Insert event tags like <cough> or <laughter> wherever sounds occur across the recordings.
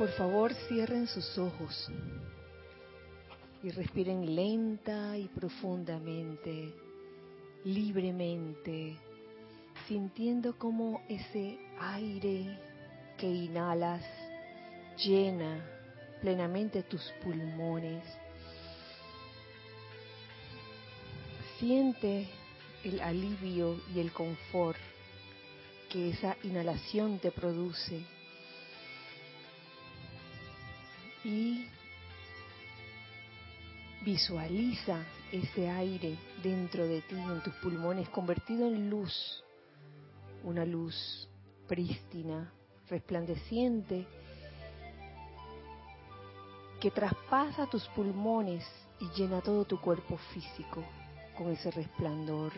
Por favor, cierren sus ojos y respiren lenta y profundamente, libremente, sintiendo como ese aire que inhalas llena plenamente tus pulmones. Siente el alivio y el confort que esa inhalación te produce y visualiza ese aire dentro de ti, en tus pulmones, convertido en luz, una luz prístina, resplandeciente, que traspasa tus pulmones y llena todo tu cuerpo físico con ese resplandor.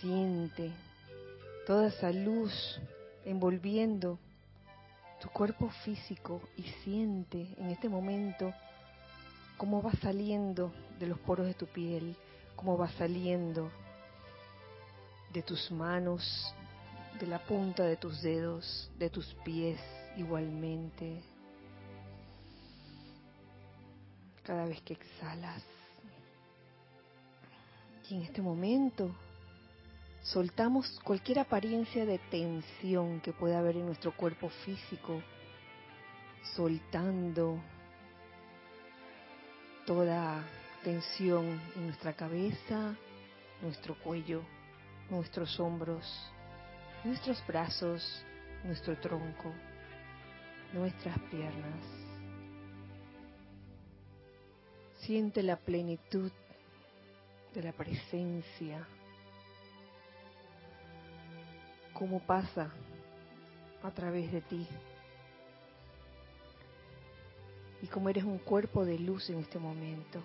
Siente toda esa luz envolviendo tu cuerpo físico y siente en este momento cómo va saliendo de los poros de tu piel, cómo va saliendo de tus manos, de la punta de tus dedos, de tus pies igualmente. Cada vez que exhalas. Y en este momento soltamos cualquier apariencia de tensión que pueda haber en nuestro cuerpo físico, soltando toda tensión en nuestra cabeza, nuestro cuello, nuestros hombros, nuestros brazos, nuestro tronco, nuestras piernas. Siente la plenitud de la presencia cómo pasa a través de ti. Y cómo eres un cuerpo de luz en este momento.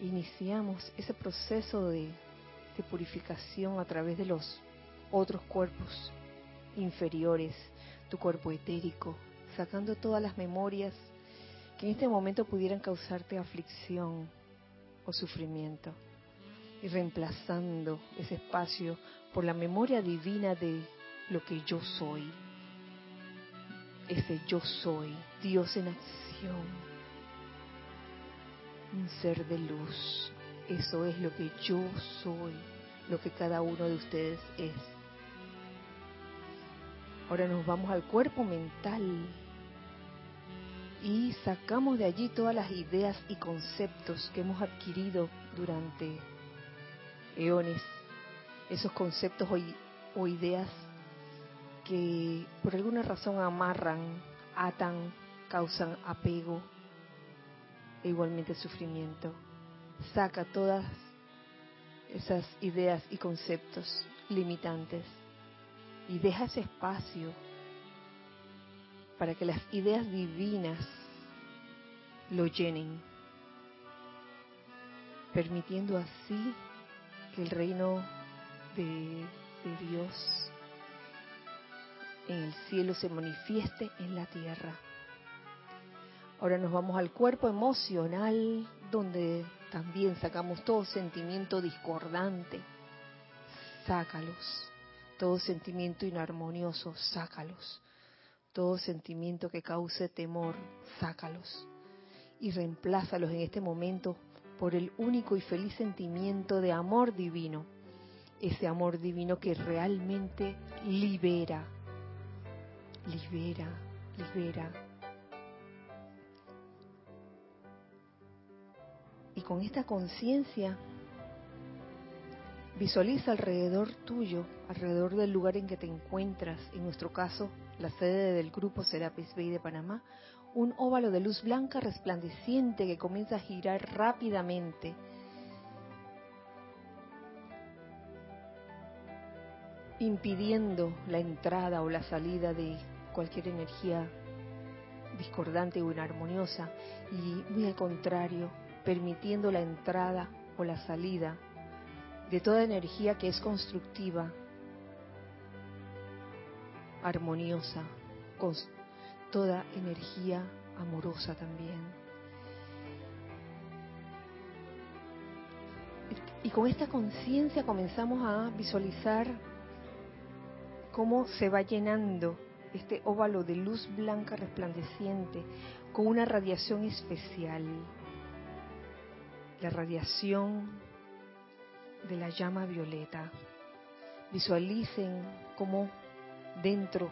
Iniciamos ese proceso de, de purificación a través de los otros cuerpos inferiores, tu cuerpo etérico, sacando todas las memorias que en este momento pudieran causarte aflicción o sufrimiento y reemplazando ese espacio por la memoria divina de lo que yo soy. Ese yo soy, Dios en acción, un ser de luz. Eso es lo que yo soy, lo que cada uno de ustedes es. Ahora nos vamos al cuerpo mental y sacamos de allí todas las ideas y conceptos que hemos adquirido durante eones esos conceptos o, ideas que por alguna razón amarran, atan, causan apego e igualmente sufrimiento. Saca todas esas ideas y conceptos limitantes y deja ese espacio para que las ideas divinas lo llenen, permitiendo así el reino de, Dios en el cielo se manifieste en la tierra. Ahora nos vamos al cuerpo emocional, donde también sacamos todo sentimiento discordante. Sácalos. Todo sentimiento inarmonioso, sácalos. Todo sentimiento que cause temor, sácalos. Y reemplázalos en este momento por el único y feliz sentimiento de amor divino ese amor divino que realmente libera, libera, libera. Y con esta conciencia visualiza alrededor tuyo, alrededor del lugar en que te encuentras, en nuestro caso, la sede del grupo Serapis Bay de Panamá, un óvalo de luz blanca resplandeciente que comienza a girar rápidamente. Impidiendo la entrada o la salida de cualquier energía discordante o inarmoniosa. Y muy al contrario, permitiendo la entrada o la salida de toda energía que es constructiva, armoniosa, con toda energía amorosa también. Y con esta conciencia comenzamos a visualizar cómo se va llenando este óvalo de luz blanca resplandeciente con una radiación especial. La radiación de la llama violeta. Visualicen cómo dentro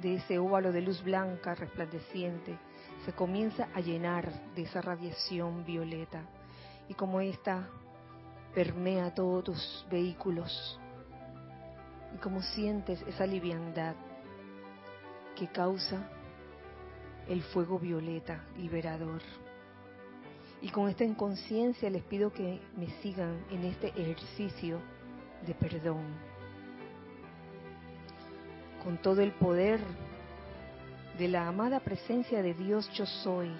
de ese óvalo de luz blanca resplandeciente se comienza a llenar de esa radiación violeta y como esta permea todos tus vehículos y como sientes esa liviandad que causa el fuego violeta liberador. Y con esta inconsciencia les pido que me sigan en este ejercicio de perdón. Con todo el poder de la amada presencia de Dios yo soy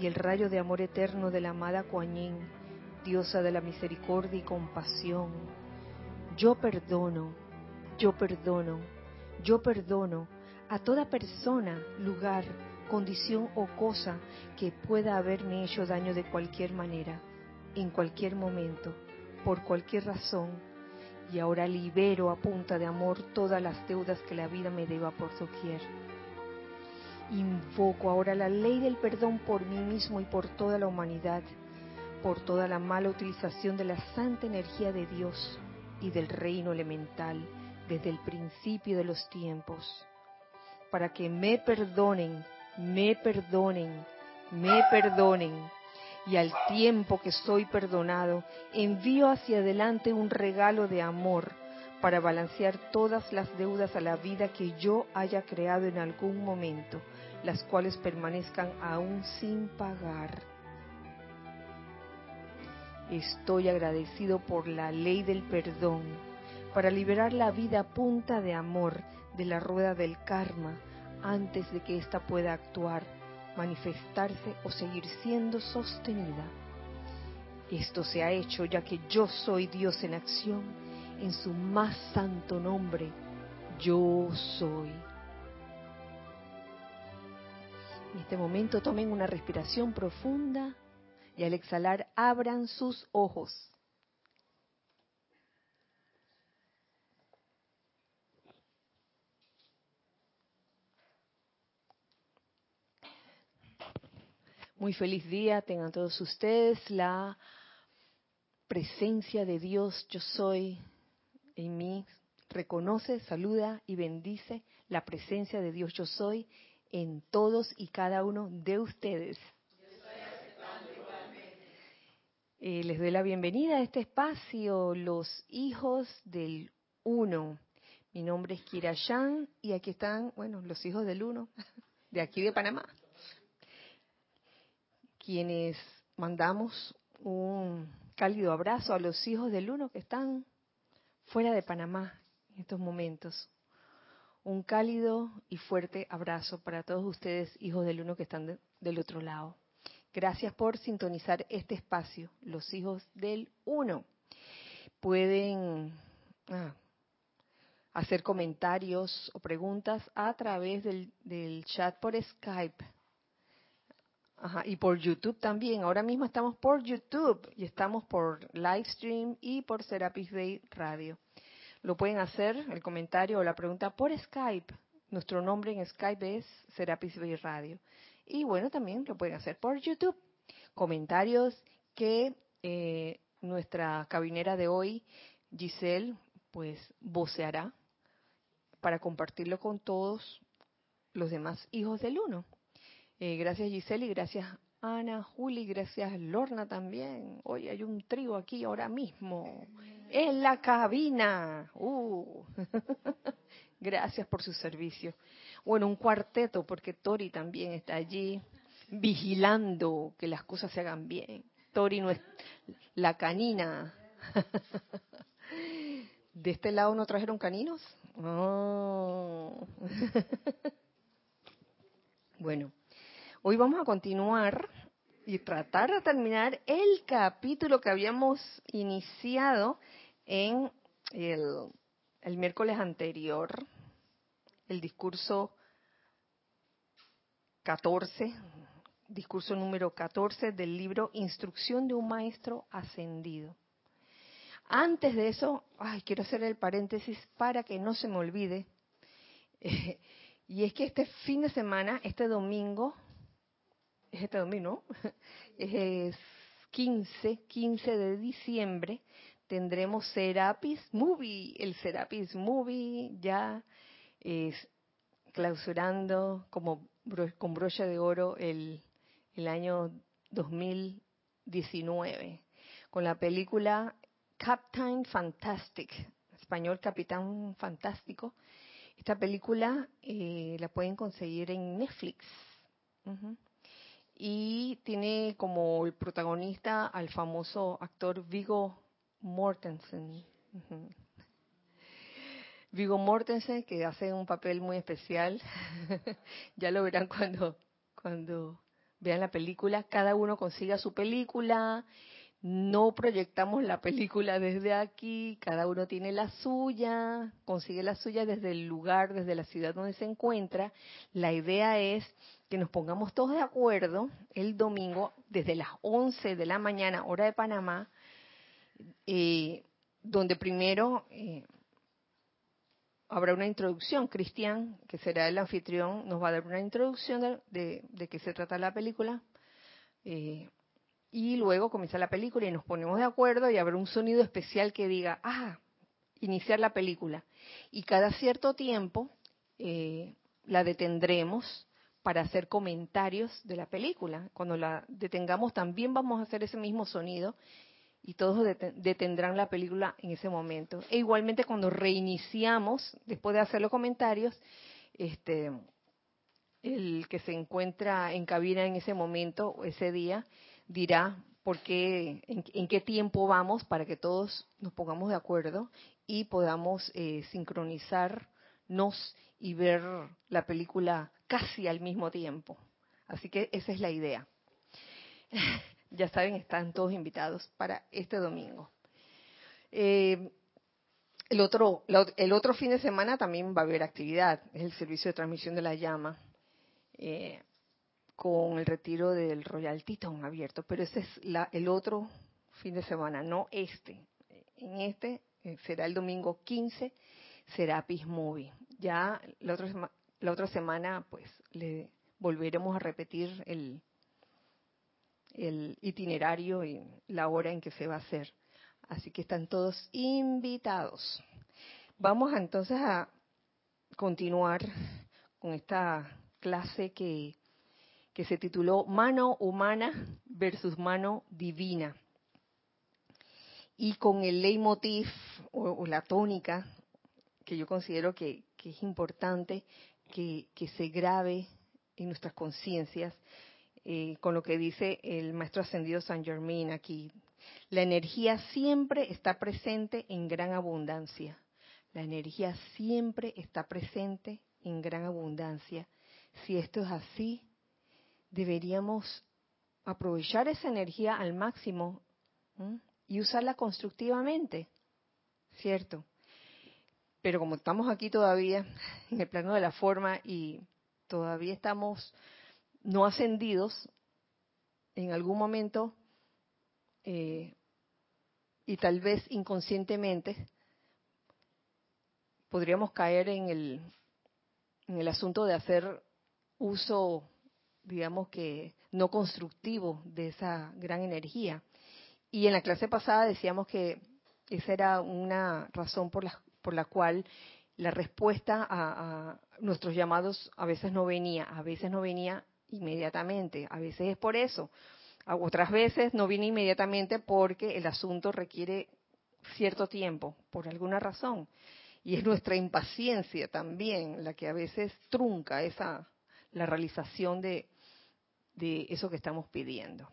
y el rayo de amor eterno de la amada Kuan diosa de la misericordia y compasión, yo perdono, yo perdono, yo perdono a toda persona, lugar, condición o cosa que pueda haberme hecho daño de cualquier manera, en cualquier momento, por cualquier razón, y ahora libero a punta de amor todas las deudas que la vida me deba por doquier. Invoco ahora la ley del perdón por mí mismo y por toda la humanidad, por toda la mala utilización de la santa energía de Dios y del reino elemental desde el principio de los tiempos, para que me perdonen me perdonen, me perdonen. Y al tiempo que soy perdonado, envío hacia adelante un regalo de amor para balancear todas las deudas a la vida que yo haya creado en algún momento, las cuales permanezcan aún sin pagar. Estoy agradecido por la ley del perdón, para liberar la vida punta de amor de la rueda del karma, antes de que ésta pueda actuar, manifestarse o seguir siendo sostenida. Esto se ha hecho ya que yo soy Dios en acción, en su más santo nombre, yo soy. En este momento tomen una respiración profunda y al exhalar abran sus ojos. Muy feliz día tengan todos ustedes. La presencia de Dios, yo soy en mí, reconoce, saluda y bendice la presencia de Dios, yo soy en todos y cada uno de ustedes. Eh, les doy la bienvenida a este espacio, los hijos del uno. Mi nombre es Kira Yan y aquí están, bueno, los hijos del uno, <laughs> de aquí de Panamá quienes mandamos un cálido abrazo a los hijos del uno que están fuera de Panamá en estos momentos. Un cálido y fuerte abrazo para todos ustedes, hijos del uno que están del otro lado. Gracias por sintonizar este espacio, los hijos del uno. Pueden ah, hacer comentarios o preguntas a través del, del chat por Skype Ajá, y por YouTube también. Ahora mismo estamos por YouTube y estamos por Livestream y por Serapis Bay Radio. Lo pueden hacer, el comentario o la pregunta, por Skype. Nuestro nombre en Skype es Serapis Bay Radio. Y bueno, también lo pueden hacer por YouTube. Comentarios que eh, nuestra cabinera de hoy, Giselle, pues voceará para compartirlo con todos los demás hijos del uno. Eh, gracias Giselle y gracias Ana, Juli, gracias Lorna también. Hoy hay un trío aquí ahora mismo, en la cabina. Uh. <laughs> gracias por su servicio. Bueno, un cuarteto, porque Tori también está allí vigilando que las cosas se hagan bien. Tori no es la canina. <laughs> ¿De este lado no trajeron caninos? Oh. <laughs> bueno, Hoy vamos a continuar y tratar de terminar el capítulo que habíamos iniciado en el, miércoles anterior, el discurso 14, discurso número 14 del libro Instrucción de un Maestro Ascendido. Antes de eso, ay, quiero hacer el paréntesis para que no se me olvide <laughs> Y es que este fin de semana, este domingo, es este domingo, ¿no? <laughs> es 15, 15 de diciembre, tendremos Serapis Movie. El Serapis Movie ya es clausurando como con brocha de oro el, el año 2019 con la película Captain Fantastic, español Capitán Fantástico. Esta película eh, la pueden conseguir en Netflix. Y tiene como el protagonista al famoso actor Vigo Mortensen. Vigo Mortensen, que hace un papel muy especial. <laughs> ya lo verán cuando, cuando vean la película. Cada uno consiga su película. No proyectamos la película desde aquí, cada uno tiene la suya, consigue la suya desde el lugar, desde la ciudad donde se encuentra. La idea es que nos pongamos todos de acuerdo el domingo desde las 11 de la mañana, hora de Panamá, eh, donde primero eh, habrá una introducción. Cristian, que será el anfitrión, nos va a dar una introducción de, qué se trata la película. Eh, y luego comienza la película y nos ponemos de acuerdo y habrá un sonido especial que diga, ah, iniciar la película. Y cada cierto tiempo eh, la detendremos para hacer comentarios de la película. Cuando la detengamos también vamos a hacer ese mismo sonido y todos detendrán la película en ese momento. E igualmente cuando reiniciamos, después de hacer los comentarios, este, el que se encuentra en cabina en ese momento, ese día, dirá por qué, en, qué tiempo vamos para que todos nos pongamos de acuerdo y podamos eh, sincronizarnos y ver la película casi al mismo tiempo. Así que esa es la idea. <laughs> ya saben, están todos invitados para este domingo. Eh, el otro, el otro fin de semana también va a haber actividad, es el servicio de transmisión de la llama, eh, con el retiro del Royal Teton abierto, pero ese es la, el otro fin de semana, no este. En este eh, será el domingo 15, será Movie. Ya la otra, la otra semana, pues, le volveremos a repetir el, el itinerario y la hora en que se va a hacer. Así que están todos invitados. Vamos entonces a continuar con esta clase que, que se tituló Mano humana versus mano divina. Y con el leitmotiv o, la tónica que yo considero que, es importante que, se grabe en nuestras conciencias, eh, con lo que dice el maestro ascendido San Germain aquí. La energía siempre está presente en gran abundancia. La energía siempre está presente en gran abundancia. Si esto es así, deberíamos aprovechar esa energía al máximo y usarla constructivamente, ¿cierto? Pero como estamos aquí todavía <laughs> en el plano de la forma y todavía estamos no ascendidos, en algún momento eh, y tal vez inconscientemente podríamos caer en el, en el asunto de hacer uso, digamos que no constructivo de esa gran energía. Y en la clase pasada decíamos que esa era una razón por la, por la cual la respuesta a, a, nuestros llamados a veces no venía, a veces no venía inmediatamente, a veces es por eso, otras veces no viene inmediatamente porque el asunto requiere cierto tiempo, por alguna razón. Y es nuestra impaciencia también la que a veces trunca esa la realización de, de eso que estamos pidiendo.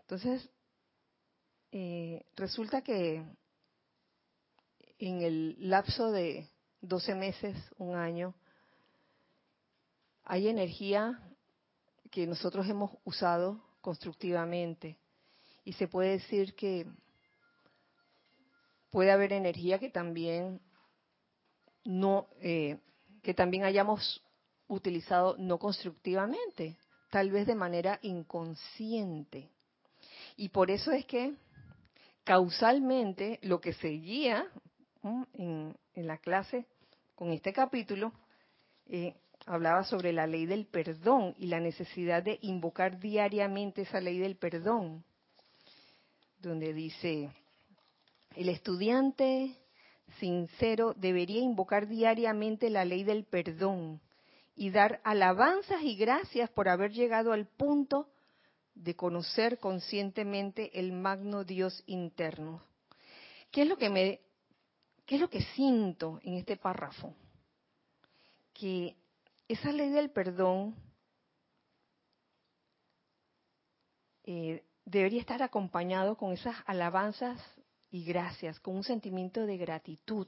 Entonces, eh, resulta que en el lapso de 12 meses, un año, hay energía que nosotros hemos usado constructivamente y se puede decir que puede haber energía que también no eh, que también hayamos utilizado no constructivamente, tal vez de manera inconsciente. Y por eso es que causalmente lo que seguía en, la clase con este capítulo, eh, hablaba sobre la ley del perdón y la necesidad de invocar diariamente esa ley del perdón, donde dice, el estudiante sincero debería invocar diariamente la ley del perdón y dar alabanzas y gracias por haber llegado al punto de conocer conscientemente el magno Dios interno. ¿Qué es lo que me qué es lo que siento en este párrafo? Que esa ley del perdón eh, debería estar acompañado con esas alabanzas y gracias, con un sentimiento de gratitud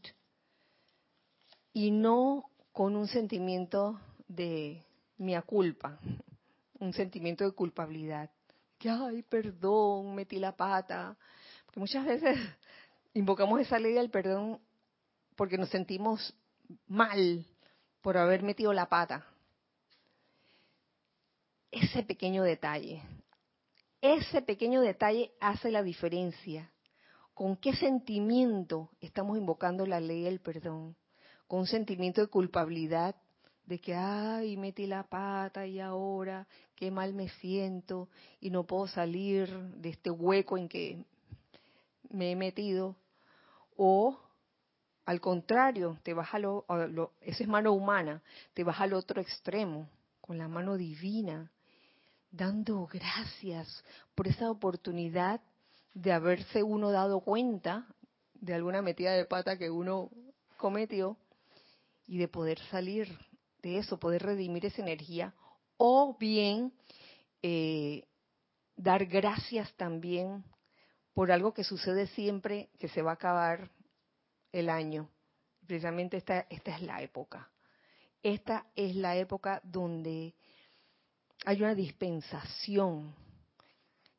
y no con un sentimiento de mia culpa, un sentimiento de culpabilidad. Que, ay, perdón, metí la pata. Porque muchas veces invocamos esa ley del perdón porque nos sentimos mal por haber metido la pata. Ese pequeño detalle, ese pequeño detalle hace la diferencia. ¿Con qué sentimiento estamos invocando la ley del perdón? ¿Con un sentimiento de culpabilidad? De que, ay, metí la pata y ahora qué mal me siento y no puedo salir de este hueco en que me he metido. O al contrario, te vas a lo, esa es mano humana, te vas al otro extremo, con la mano divina, dando gracias por esa oportunidad de haberse uno dado cuenta de alguna metida de pata que uno cometió y de poder salir de eso, poder redimir esa energía, o bien eh, dar gracias también por algo que sucede siempre, que se va a acabar el año. Precisamente esta, esta es la época. Esta es la época donde hay una dispensación.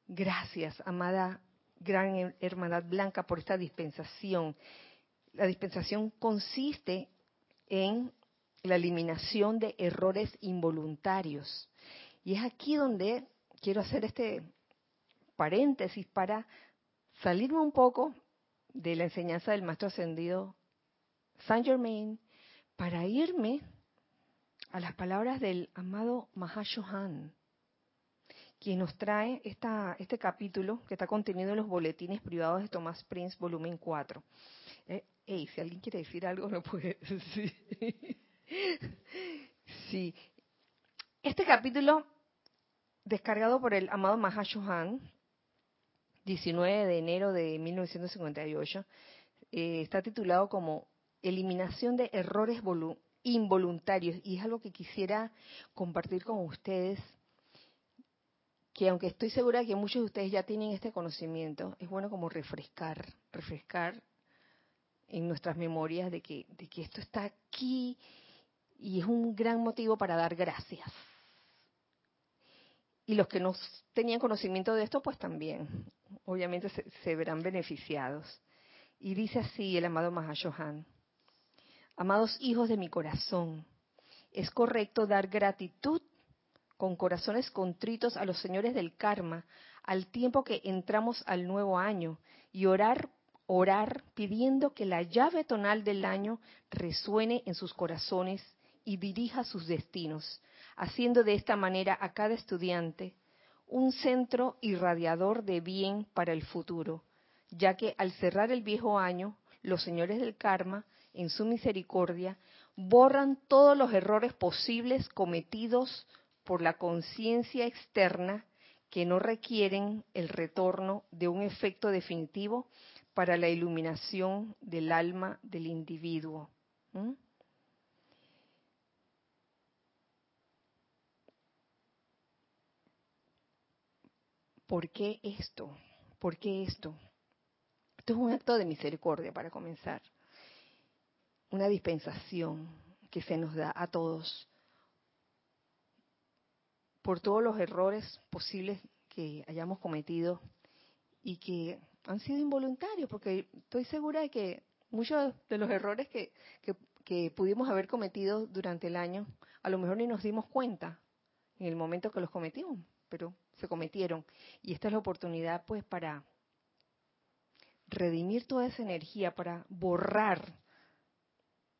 Gracias, amada gran hermandad blanca, por esta dispensación. La dispensación consiste en la eliminación de errores involuntarios. Y es aquí donde quiero hacer este paréntesis para salirme un poco de la enseñanza del maestro ascendido Saint Germain para irme a las palabras del amado Mahashohan, quien nos trae esta, este capítulo que está contenido en los boletines privados de Thomas Prince, volumen 4. Eh, si alguien quiere decir algo, lo puede <laughs> decir. <laughs> sí. Este capítulo, descargado por el amado Mahashohan, 19 de enero de 1958, eh, está titulado como Eliminación de errores involuntarios y es algo que quisiera compartir con ustedes que aunque estoy segura que muchos de ustedes ya tienen este conocimiento, es bueno como refrescar, refrescar en nuestras memorias de que, de que esto está aquí y es un gran motivo para dar gracias. Y los que no tenían conocimiento de esto, pues también, obviamente se, verán beneficiados. Y dice así el amado Mahashohan, amados hijos de mi corazón, es correcto dar gratitud con corazones contritos a los señores del karma al tiempo que entramos al nuevo año y orar orar pidiendo que la llave tonal del año resuene en sus corazones y dirija sus destinos, haciendo de esta manera a cada estudiante un centro irradiador de bien para el futuro, ya que al cerrar el viejo año, los señores del karma, en su misericordia, borran todos los errores posibles cometidos por la conciencia externa que no requieren el retorno de un efecto definitivo para la iluminación del alma del individuo. ¿Por qué esto? ¿Por qué esto? Esto es un acto de misericordia para comenzar. Una dispensación que se nos da a todos por todos los errores posibles que hayamos cometido y que han sido involuntarios, porque estoy segura de que muchos de los errores que, que, pudimos haber cometido durante el año, a lo mejor ni nos dimos cuenta en el momento que los cometimos, pero se cometieron. Y esta es la oportunidad pues para redimir toda esa energía, para borrar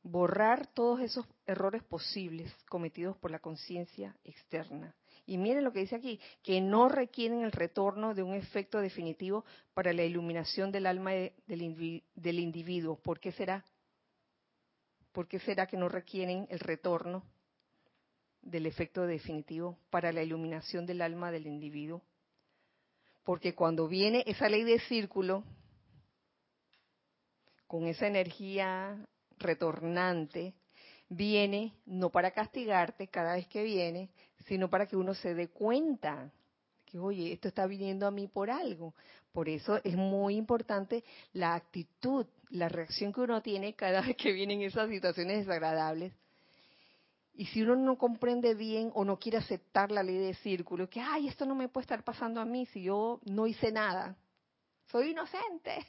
borrar todos esos errores posibles cometidos por la conciencia externa. Y miren lo que dice aquí, que no requieren el retorno de un efecto definitivo para la iluminación del alma del, del individuo. ¿Por qué será? ¿Por qué será que no requieren el retorno del efecto definitivo para la iluminación del alma del individuo? Porque cuando viene esa ley de círculo, con esa energía retornante, viene no para castigarte cada vez que viene, sino para que uno se dé cuenta que, oye, esto está viniendo a mí por algo. Por eso es muy importante la actitud, la reacción que uno tiene cada <laughs> vez que vienen esas situaciones desagradables. Y si uno no comprende bien o no quiere aceptar la ley de círculo, que, ay, esto no me puede estar pasando a mí si yo no hice nada, soy inocente.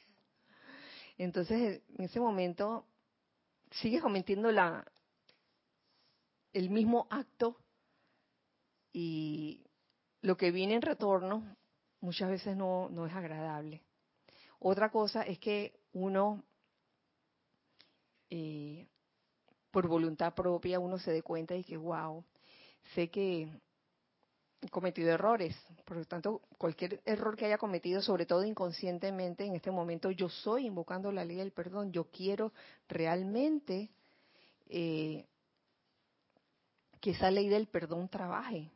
Entonces, en ese momento, sigues cometiendo la, el mismo acto y lo que viene en retorno muchas veces no, no es agradable. Otra cosa es que uno, eh, por voluntad propia, uno se dé cuenta y que, wow, sé que he cometido errores. Por lo tanto, cualquier error que haya cometido, sobre todo inconscientemente, en este momento yo soy invocando la ley del perdón. Yo quiero realmente eh, que esa ley del perdón trabaje.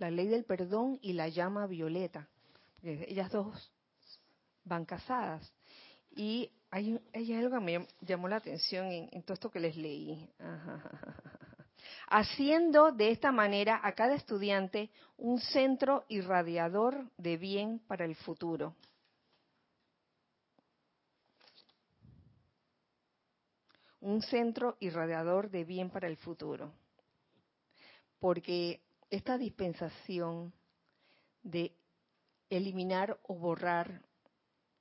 La ley del perdón y la llama violeta. ellas dos van casadas. Y hay, algo que me llamó la atención en, todo esto que les leí. <laughs> Haciendo de esta manera a cada estudiante un centro irradiador de bien para el futuro. Un centro irradiador de bien para el futuro porque esta dispensación de eliminar o borrar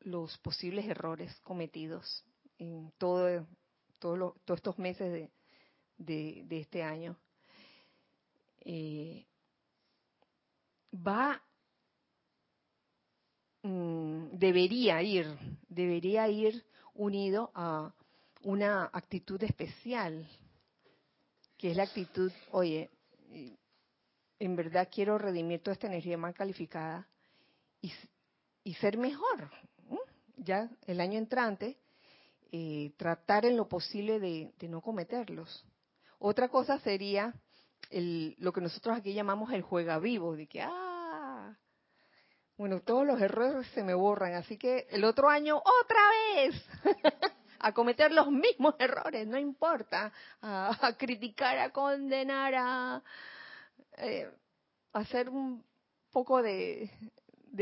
los posibles errores cometidos en todo, todos estos meses de, este año eh, va mm, debería ir debería ir unido a una actitud especial que es la actitud oye en verdad quiero redimir toda esta energía mal calificada y, ser mejor. Ya el año entrante, eh, tratar en lo posible de, no cometerlos. Otra cosa sería el, lo que nosotros aquí llamamos el juega vivo, de que, ah, bueno, todos los errores se me borran, así que el otro año otra vez <laughs> a cometer los mismos errores, no importa, a criticar, a condenar, a, eh, hacer un poco de,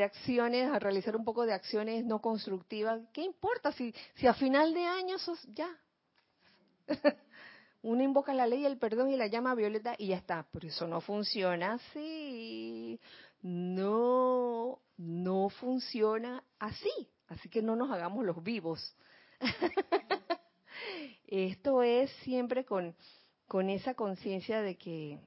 acciones, a realizar un poco de acciones no constructivas. ¿Qué importa si, si a final de año sos ya? <laughs> Uno invoca la ley, el perdón y la llama violeta y ya está. Pero eso no funciona así. No, no funciona así. Así que no nos hagamos los vivos. <laughs> Esto es siempre con, con esa conciencia de que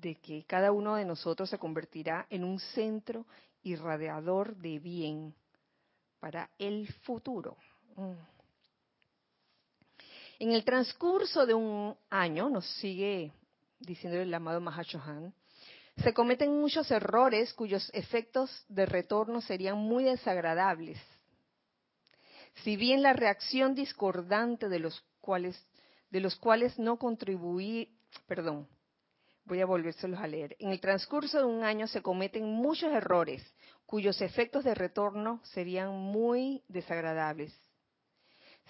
de que cada uno de nosotros se convertirá en un centro irradiador de bien para el futuro. Mm. En el transcurso de un año, nos sigue diciendo el amado Mahashohan, se cometen muchos errores cuyos efectos de retorno serían muy desagradables. Si bien la reacción discordante de los cuales, de los cuales no contribuí, perdón, Voy a volvérselos a leer. En el transcurso de un año se cometen muchos errores cuyos efectos de retorno serían muy desagradables.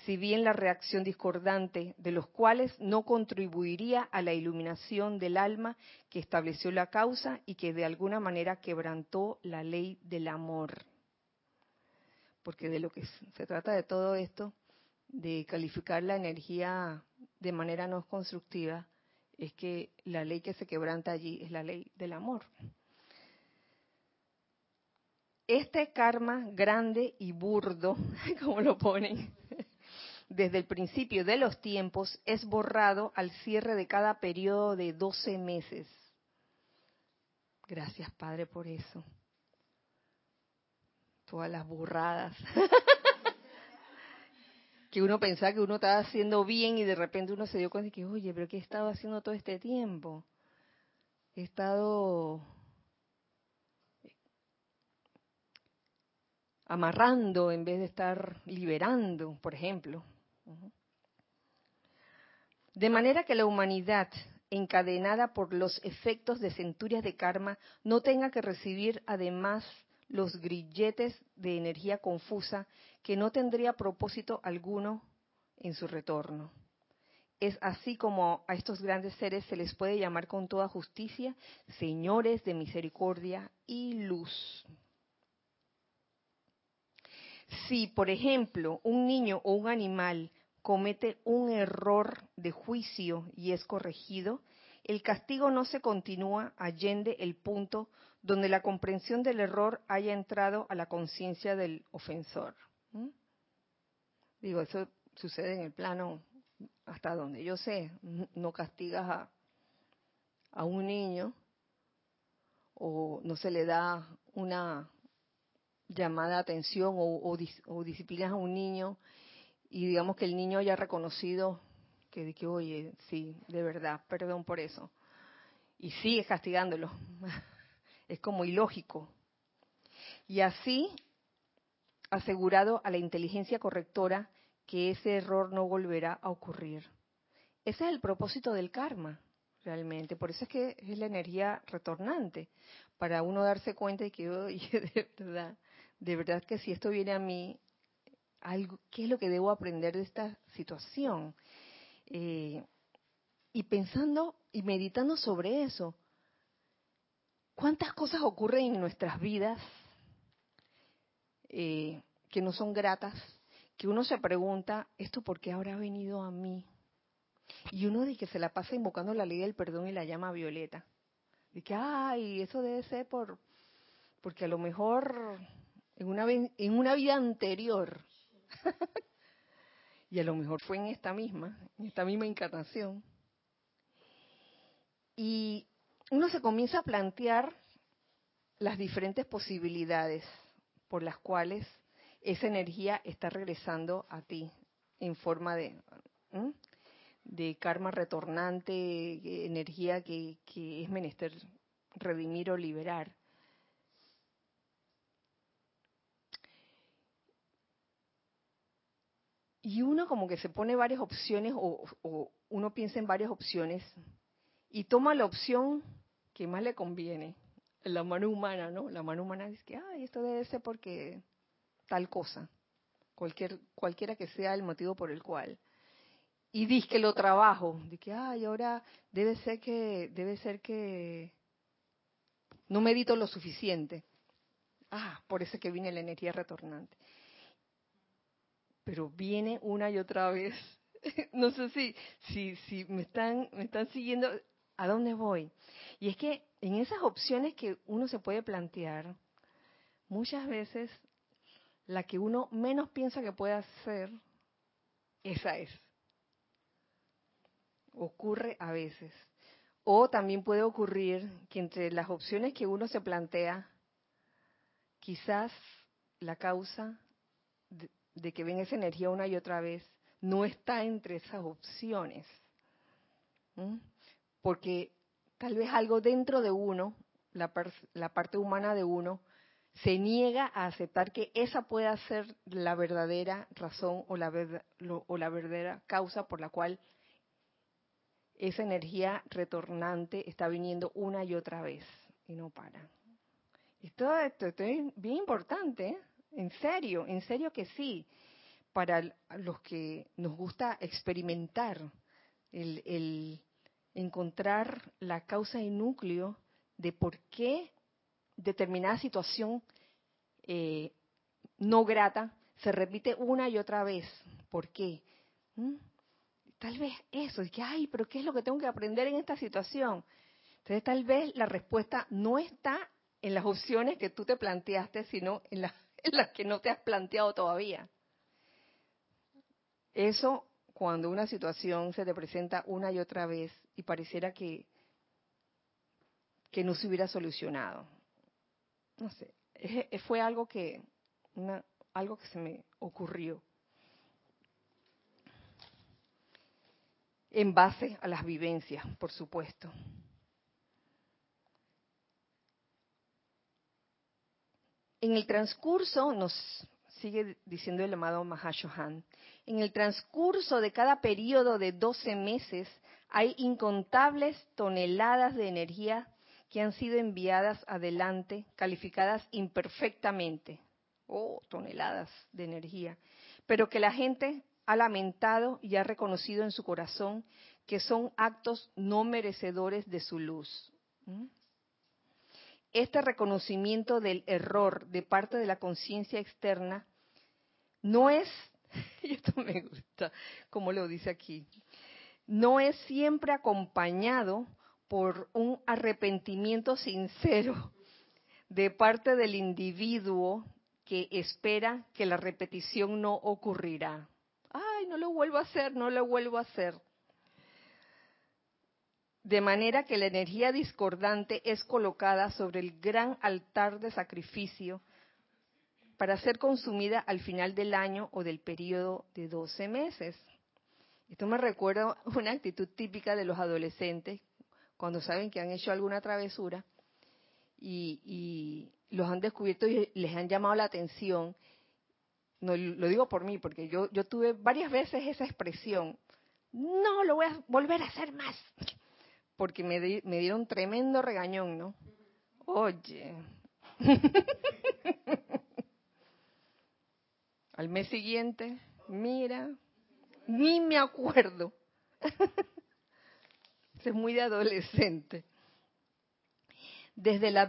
Si bien la reacción discordante de los cuales no contribuiría a la iluminación del alma que estableció la causa y que de alguna manera quebrantó la ley del amor. Porque de lo que se trata de todo esto, de calificar la energía de manera no constructiva, es que la ley que se quebranta allí es la ley del amor. Este karma grande y burdo, <laughs> como lo ponen, <laughs> desde el principio de los tiempos, es borrado al cierre de cada periodo de 12 meses. Gracias, Padre, por eso. Todas las burradas. <laughs> que uno pensaba que uno estaba haciendo bien y de repente uno se dio cuenta de que, oye, pero ¿qué he estado haciendo todo este tiempo? He estado amarrando en vez de estar liberando, por ejemplo. De manera que la humanidad, encadenada por los efectos de centurias de karma, no tenga que recibir además los grilletes de energía confusa que no tendría propósito alguno en su retorno. Es así como a estos grandes seres se les puede llamar con toda justicia señores de misericordia y luz. Si, por ejemplo, un niño o un animal comete un error de juicio y es corregido, el castigo no se continúa allende el punto donde la comprensión del error haya entrado a la conciencia del ofensor. Digo, eso sucede en el plano, hasta donde yo sé, no castigas a, un niño o no se le da una llamada atención o, o, disciplinas a un niño y digamos que el niño haya reconocido que, de que, oye, sí, de verdad, perdón por eso. Y sigue castigándolo. <laughs> es como ilógico. Y así, asegurado a la inteligencia correctora que ese error no volverá a ocurrir. Ese es el propósito del karma, realmente. Por eso es que es la energía retornante, para uno darse cuenta de que, <laughs> de verdad, de verdad que si esto viene a mí, algo, ¿qué es lo que debo aprender de esta situación? Eh, y pensando y meditando sobre eso, ¿Cuántas cosas ocurren en nuestras vidas eh, que no son gratas? Que uno se pregunta, ¿esto por qué habrá venido a mí? Y uno dice que se la pasa invocando la ley del perdón y la llama violeta. De que, ay, eso debe ser por, porque a lo mejor en una, en una vida anterior, <laughs> y a lo mejor fue en esta misma, en esta misma encarnación. Y uno se comienza a plantear las diferentes posibilidades por las cuales esa energía está regresando a ti en forma de, de karma retornante, energía que, es menester redimir o liberar. Y uno como que se pone varias opciones o, uno piensa en varias opciones y toma la opción que más le conviene. La mano humana, ¿no? La mano humana dice que, ay, esto debe ser porque tal cosa, cualquier, cualquiera que sea el motivo por el cual. Y dice que lo trabajo, de que, ay, ahora debe ser que, debe ser que no medito lo suficiente. Ah, por eso es que viene la energía retornante. Pero viene una y otra vez. <laughs> no sé si, si, si me están, me están siguiendo. ¿A dónde voy? Y es que en esas opciones que uno se puede plantear, muchas veces la que uno menos piensa que puede hacer, esa es. Ocurre a veces. O también puede ocurrir que entre las opciones que uno se plantea, quizás la causa de, que ven esa energía una y otra vez no está entre esas opciones porque tal vez algo dentro de uno, la, parte humana de uno, se niega a aceptar que esa pueda ser la verdadera razón o la, verdadera causa por la cual esa energía retornante está viniendo una y otra vez y no para. Esto, esto, es bien importante, ¿eh? en serio, en serio que sí, para los que nos gusta experimentar el, encontrar la causa y núcleo de por qué determinada situación eh, no grata se repite una y otra vez. ¿Por qué? ¿Mm? Tal vez eso, es que, ay, pero ¿qué es lo que tengo que aprender en esta situación? Entonces tal vez la respuesta no está en las opciones que tú te planteaste, sino en, <laughs> en las que no te has planteado todavía. Eso cuando una situación se te presenta una y otra vez y pareciera que, que no se hubiera solucionado. No sé, fue algo que, algo que se me ocurrió. en base a las vivencias, por supuesto. En el transcurso, nos sigue diciendo el amado Mahashohan, en el transcurso de cada periodo de 12 meses hay incontables toneladas de energía que han sido enviadas adelante, calificadas imperfectamente. Oh, toneladas de energía. Pero que la gente ha lamentado y ha reconocido en su corazón que son actos no merecedores de su luz. ¿Mm? Este reconocimiento del error de parte de la conciencia externa no es, <laughs> y esto me gusta, como lo dice aquí, no es siempre acompañado por un arrepentimiento sincero de parte del individuo que espera que la repetición no ocurrirá. Ay, no lo vuelvo a hacer, no lo vuelvo a hacer. De manera que la energía discordante es colocada sobre el gran altar de sacrificio para ser consumida al final del año o del periodo de 12 meses. Esto me recuerda una actitud típica de los adolescentes cuando saben que han hecho alguna travesura y, los han descubierto y les han llamado la atención. No, lo digo por mí, porque yo, yo tuve varias veces esa expresión. No, lo voy a volver a hacer más. Porque me, me dieron tremendo regañón, ¿no? Oye. <laughs> Al mes siguiente, mira, ni me acuerdo. <laughs> es muy de adolescente. Desde, la,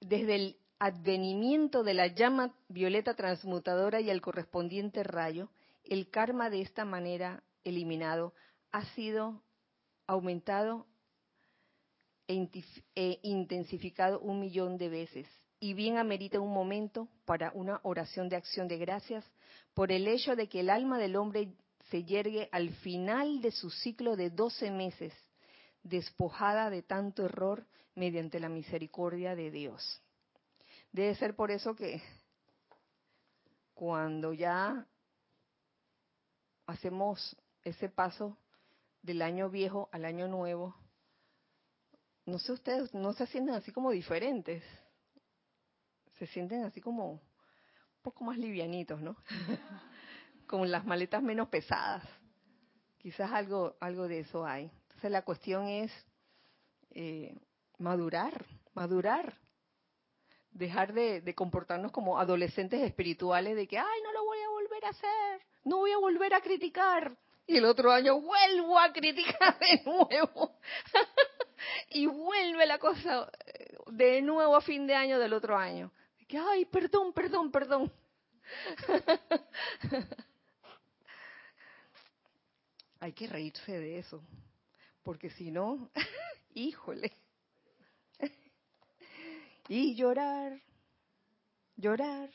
desde el advenimiento de la llama violeta transmutadora y el correspondiente rayo, el karma de esta manera eliminado ha sido aumentado e, e intensificado un millón de veces y bien amerita un momento para una oración de acción de gracias por el hecho de que el alma del hombre se yergue al final de su ciclo de 12 meses, despojada de tanto error mediante la misericordia de Dios. Debe ser por eso que cuando ya hacemos ese paso del año viejo al año nuevo, no sé ustedes, no se sienten así como diferentes se sienten así como un poco más livianitos, ¿no? <laughs> Con las maletas menos pesadas. Quizás algo, algo de eso hay. Entonces la cuestión es eh, madurar, madurar. Dejar de, de comportarnos como adolescentes espirituales de que, ay, no lo voy a volver a hacer, no voy a volver a criticar. Y el otro año vuelvo a criticar de nuevo. <laughs> y vuelve la cosa eh, de nuevo a fin de año del otro año ay, perdón, perdón, perdón. <laughs> Hay que reírse de eso, porque si no, <laughs> híjole. <laughs> y llorar, llorar.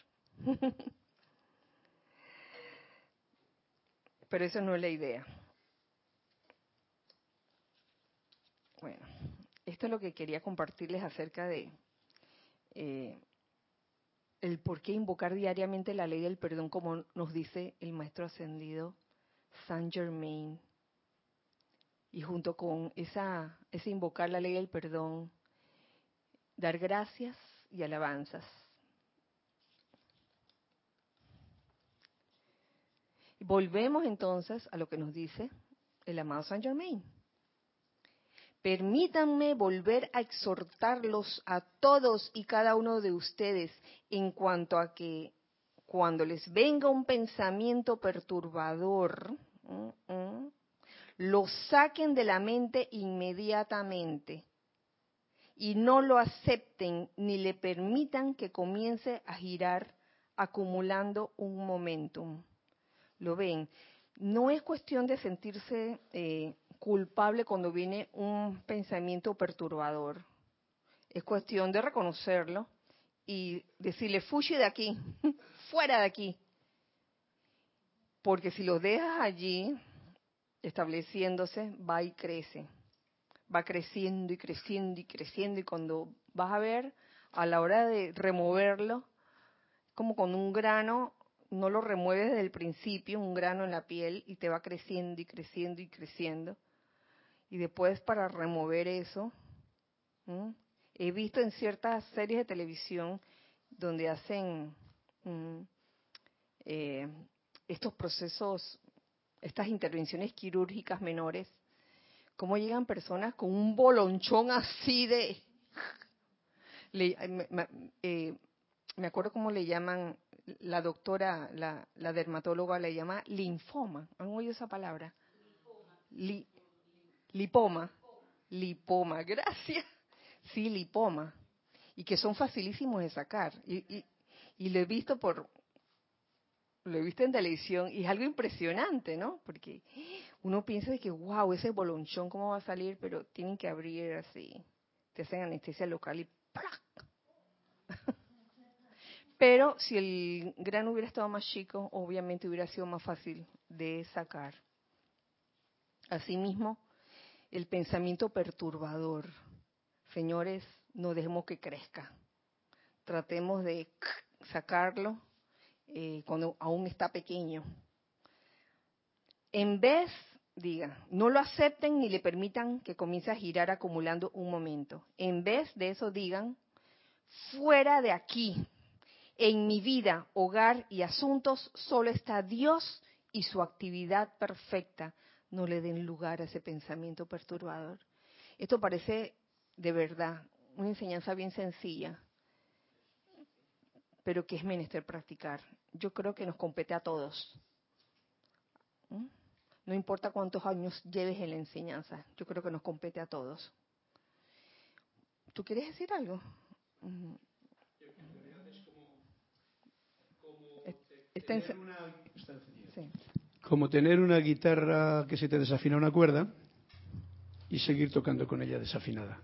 Pero eso no es la idea. Bueno, esto es lo que quería compartirles acerca de eh, el por qué invocar diariamente la ley del perdón, como nos dice el maestro ascendido Saint Germain. Y junto con esa, ese invocar la ley del perdón, dar gracias y alabanzas. Volvemos entonces a lo que nos dice el amado Saint Germain. Permítanme volver a exhortarlos a todos y cada uno de ustedes en cuanto a que cuando les venga un pensamiento perturbador, lo saquen de la mente inmediatamente y no lo acepten ni le permitan que comience a girar acumulando un momentum. ¿Lo ven? No es cuestión de sentirse eh, culpable cuando viene un pensamiento perturbador. Es cuestión de reconocerlo y decirle, fushi de aquí, <laughs> fuera de aquí. Porque si lo dejas allí, estableciéndose, va y crece. Va creciendo y creciendo y creciendo y cuando vas a ver, a la hora de removerlo, como con un grano, no lo remueves desde el principio, un grano en la piel, y te va creciendo y creciendo y creciendo y después para remover eso, he visto en ciertas series de televisión donde hacen eh, estos procesos, estas intervenciones quirúrgicas menores, cómo llegan personas con un bolonchón así de... Eh, me, acuerdo cómo le llaman, la doctora, la, dermatóloga le llama linfoma. ¿Han oído esa palabra? Lipoma. Lipoma, gracias. Sí, lipoma. Y que son facilísimos de sacar. Y, y lo he visto por, lo he visto en televisión y es algo impresionante, ¿no? Porque uno piensa de que, wow, ese bolonchón, ¿cómo va a salir? Pero tienen que abrir así, te hacen anestesia local y ¡plac! <laughs> Pero si el grano hubiera estado más chico, obviamente hubiera sido más fácil de sacar. Asimismo, el pensamiento perturbador. Señores, no dejemos que crezca. Tratemos de sacarlo eh, cuando aún está pequeño. En vez, diga, no lo acepten ni le permitan que comience a girar acumulando un momento. En vez de eso digan, fuera de aquí, en mi vida, hogar y asuntos, solo está Dios y su actividad perfecta. No le den lugar a ese pensamiento perturbador. Esto parece de verdad una enseñanza bien sencilla, pero que es menester practicar. Yo creo que nos compete a todos. ¿Mm? No importa cuántos años lleves en la enseñanza, yo creo que nos compete a todos. ¿Tú quieres decir algo? Como tener una guitarra que se te desafina una cuerda y seguir tocando con ella desafinada.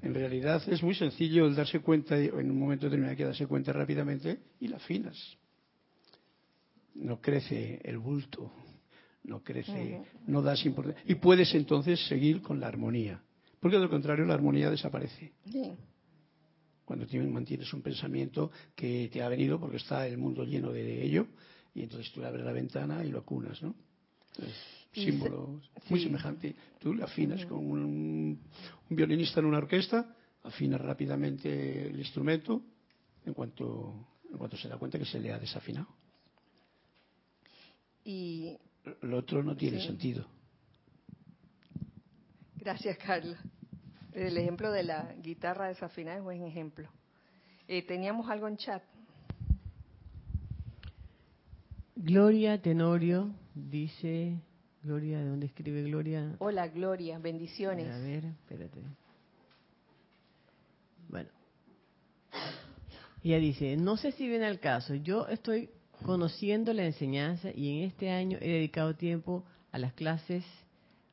En realidad es muy sencillo el darse cuenta, en un momento determinado hay que darse cuenta rápidamente y la afinas. No crece el bulto, no crece, no das importancia. Y puedes entonces seguir con la armonía. Porque de lo contrario la armonía desaparece. Cuando mantienes un pensamiento que te ha venido porque está el mundo lleno de ello y entonces tú abres la ventana y lo acunas, ¿no? símbolo muy semejante. Tú le afinas con un, violinista en una orquesta, afinas rápidamente el instrumento en cuanto, en cuanto se da cuenta que se le ha desafinado. Y lo otro no tiene sentido. Gracias, Carlos. El ejemplo de la guitarra desafinada es buen ejemplo. Eh, teníamos algo en chat. Gloria Tenorio dice Gloria, ¿de dónde escribe Gloria? Hola, Gloria, bendiciones. A ver, espérate. Bueno. Ella dice, no sé si viene al caso, yo estoy conociendo la enseñanza y en este año he dedicado tiempo a las clases,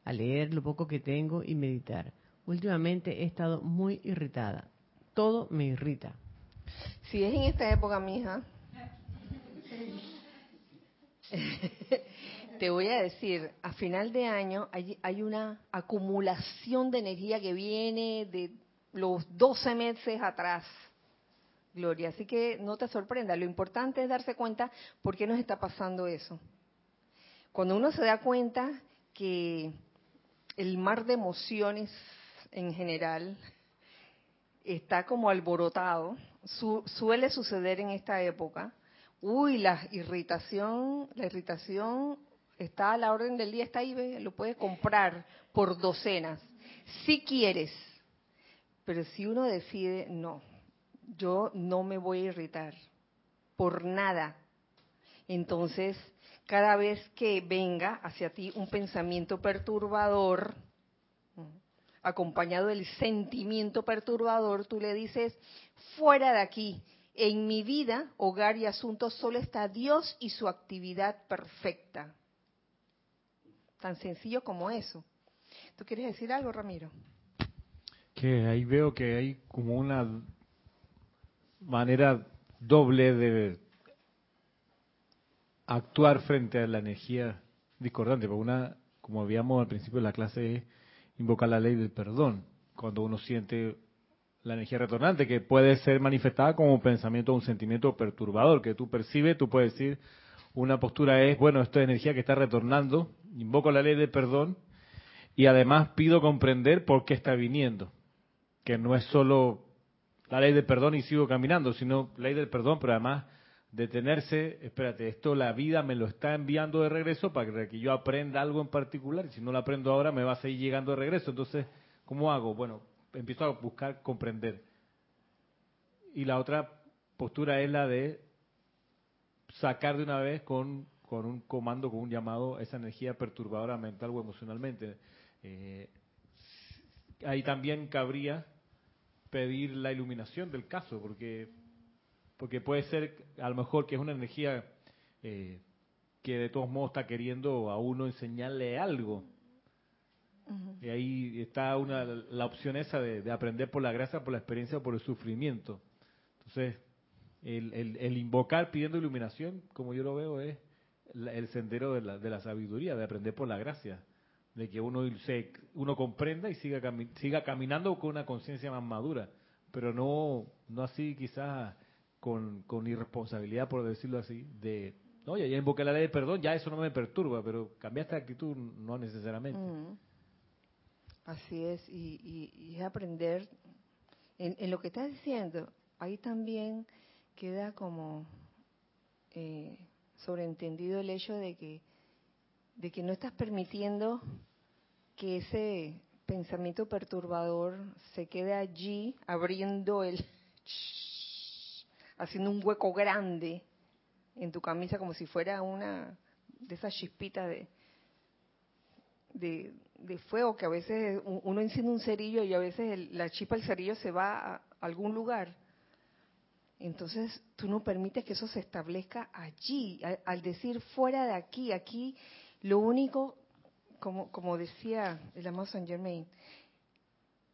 a leer lo poco que tengo y meditar. Últimamente he estado muy irritada. Todo me irrita. Si es en esta época, mija, <laughs> <laughs> te voy a decir, a final de año hay, una acumulación de energía que viene de los 12 meses atrás, Gloria. Así que no te sorprenda, lo importante es darse cuenta por qué nos está pasando eso. Cuando uno se da cuenta que el mar de emociones en general está como alborotado, suele suceder en esta época, uy, la irritación, la irritación está a la orden del día, está ahí, lo puedes comprar por docenas. Si quieres, pero si uno decide, no, yo no me voy a irritar por nada, entonces cada vez que venga hacia ti un pensamiento perturbador, acompañado del sentimiento perturbador, tú le dices, fuera de aquí, en mi vida, hogar y asuntos solo está Dios y su actividad perfecta. Tan sencillo como eso. ¿Tú quieres decir algo, Ramiro? Que ahí veo que hay como una manera doble de actuar frente a la energía discordante. Porque una, como habíamos al principio de la clase, es invocar la ley del perdón. Cuando uno siente la energía retornante, que puede ser manifestada como un pensamiento o un sentimiento perturbador, que tú percibes, tú puedes decir, una postura es, bueno, esto es energía que está retornando, invoco la ley de perdón Y además pido comprender por qué está viniendo, que no es solo la ley del perdón y sigo caminando, sino ley del perdón, pero además detenerse, espérate, esto la vida me lo está enviando de regreso para que yo aprenda algo en particular, y si no lo aprendo ahora me va a seguir llegando de regreso, entonces, ¿cómo hago? Bueno, empiezo a buscar comprender. Y la otra postura es la de sacar de una vez con, con un comando, con un llamado, esa energía perturbadora mental o emocionalmente. Eh, ahí también cabría pedir la iluminación del caso, porque porque puede ser a lo mejor que es una energía eh, que de todos modos está queriendo a uno enseñarle algo. Y ahí está una, la opción esa de, aprender por la gracia, por la experiencia o por el sufrimiento. Entonces, el, el, invocar pidiendo iluminación, como yo lo veo, es el sendero de la, de la sabiduría, de aprender por la gracia, de que uno se, uno comprenda y siga, siga caminando con una conciencia más madura, pero no, no así quizás con, con irresponsabilidad, por decirlo así, de, oye, ya invoqué la ley de perdón, ya eso no me perturba, pero cambiaste de actitud no necesariamente. Así es, y, y, es aprender, en, lo que estás diciendo, ahí también queda como eh, sobreentendido el hecho de que, de que no estás permitiendo que ese pensamiento perturbador se quede allí abriendo el <laughs> haciendo un hueco grande en tu camisa como si fuera una de esas chispitas de, de, fuego que a veces uno enciende un cerillo y a veces la chispa del cerillo se va a algún lugar. Entonces tú no permites que eso se establezca allí, al, decir fuera de aquí, aquí lo único, como, como decía el amado Saint Germain,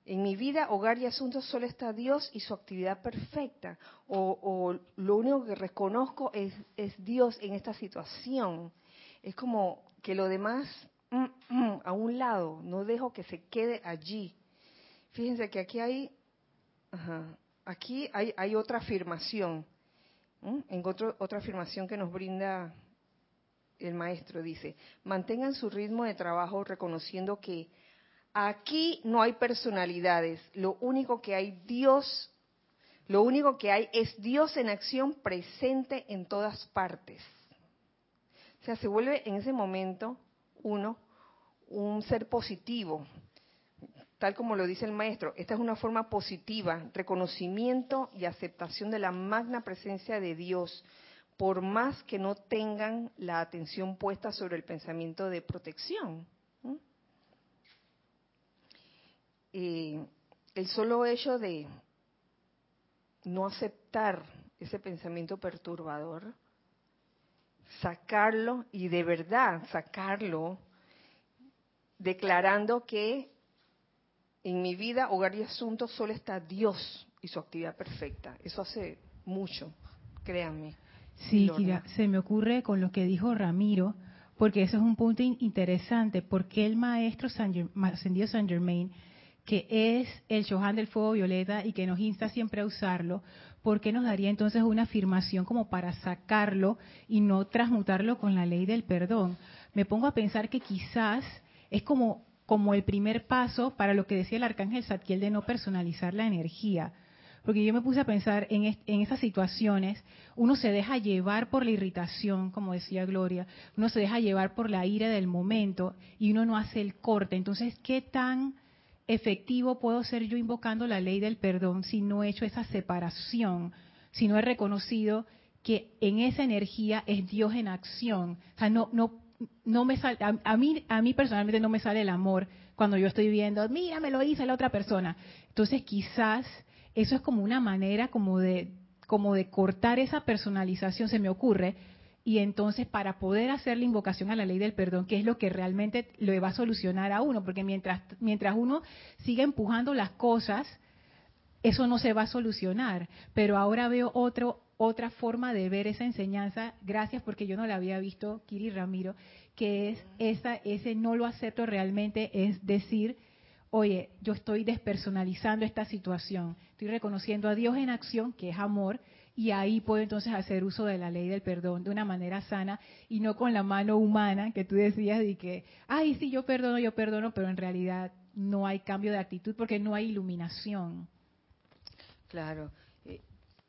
en mi vida, hogar y asuntos solo está Dios y su actividad perfecta. O, lo único que reconozco es, Dios en esta situación. Es como que lo demás a un lado, no dejo que se quede allí. Fíjense que aquí hay, aquí hay, otra afirmación. Encuentro otra afirmación que nos brinda el maestro. Dice, mantengan su ritmo de trabajo reconociendo que Aquí no hay personalidades, lo único que hay Dios, lo único que hay es Dios en acción presente en todas partes. O sea, se vuelve en ese momento uno un ser positivo, tal como lo dice el maestro. Esta es una forma positiva, reconocimiento y aceptación de la magna presencia de Dios, por más que no tengan la atención puesta sobre el pensamiento de protección. el solo hecho de no aceptar ese pensamiento perturbador, sacarlo y de verdad sacarlo, declarando que en mi vida, hogar y asuntos solo está Dios y su actividad perfecta. Eso hace mucho, créanme. Sí, se me ocurre con lo que dijo Ramiro, porque eso es un punto interesante, porque el maestro San, ascendido San Germain que es el Shohan del fuego violeta y que nos insta siempre a usarlo, ¿por qué nos daría entonces una afirmación como para sacarlo y no transmutarlo con la ley del perdón? Me pongo a pensar que quizás es como, como el primer paso para lo que decía el arcángel Satkiel de no personalizar la energía. Porque yo me puse a pensar en, en esas situaciones, uno se deja llevar por la irritación, como decía Gloria, uno se deja llevar por la ira del momento y uno no hace el corte. Entonces, ¿qué tan efectivo puedo ser yo invocando la ley del perdón si no he hecho esa separación, si no he reconocido que en esa energía es Dios en acción? O sea, no, no, no me sale, a, mí, a mí personalmente no me sale el amor cuando yo estoy viendo, mira, me lo hizo la otra persona. Entonces quizás eso es como una manera como de, como de cortar esa personalización, se me ocurre, y entonces para poder hacer la invocación a la ley del perdón, que es lo que realmente lo va a solucionar a uno, porque mientras, mientras uno sigue empujando las cosas, eso no se va a solucionar. Pero ahora veo otro, otra forma de ver esa enseñanza, gracias porque yo no la había visto, Kiri Ramiro, que es esa, ese no lo acepto realmente, es decir, oye, yo estoy despersonalizando esta situación, estoy reconociendo a Dios en acción, que es amor, y ahí puedo entonces hacer uso de la ley del perdón de una manera sana y no con la mano humana que tú decías de que, ay, sí, yo perdono, yo perdono, pero en realidad no hay cambio de actitud porque no hay iluminación. Claro.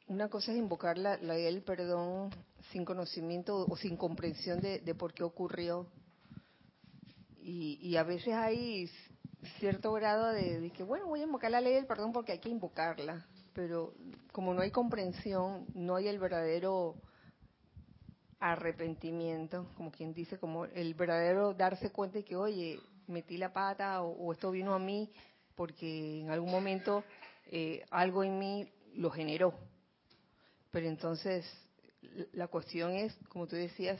Una cosa es invocar la, ley del perdón sin conocimiento o sin comprensión de, por qué ocurrió. Y, y, a veces hay cierto grado de, de que, bueno, voy a invocar la ley del perdón porque hay que invocarla pero como no hay comprensión, no hay el verdadero arrepentimiento, como quien dice, como el verdadero darse cuenta de que, oye, metí la pata o, esto vino a mí porque en algún momento eh, algo en mí lo generó. Pero entonces la cuestión es, como tú decías,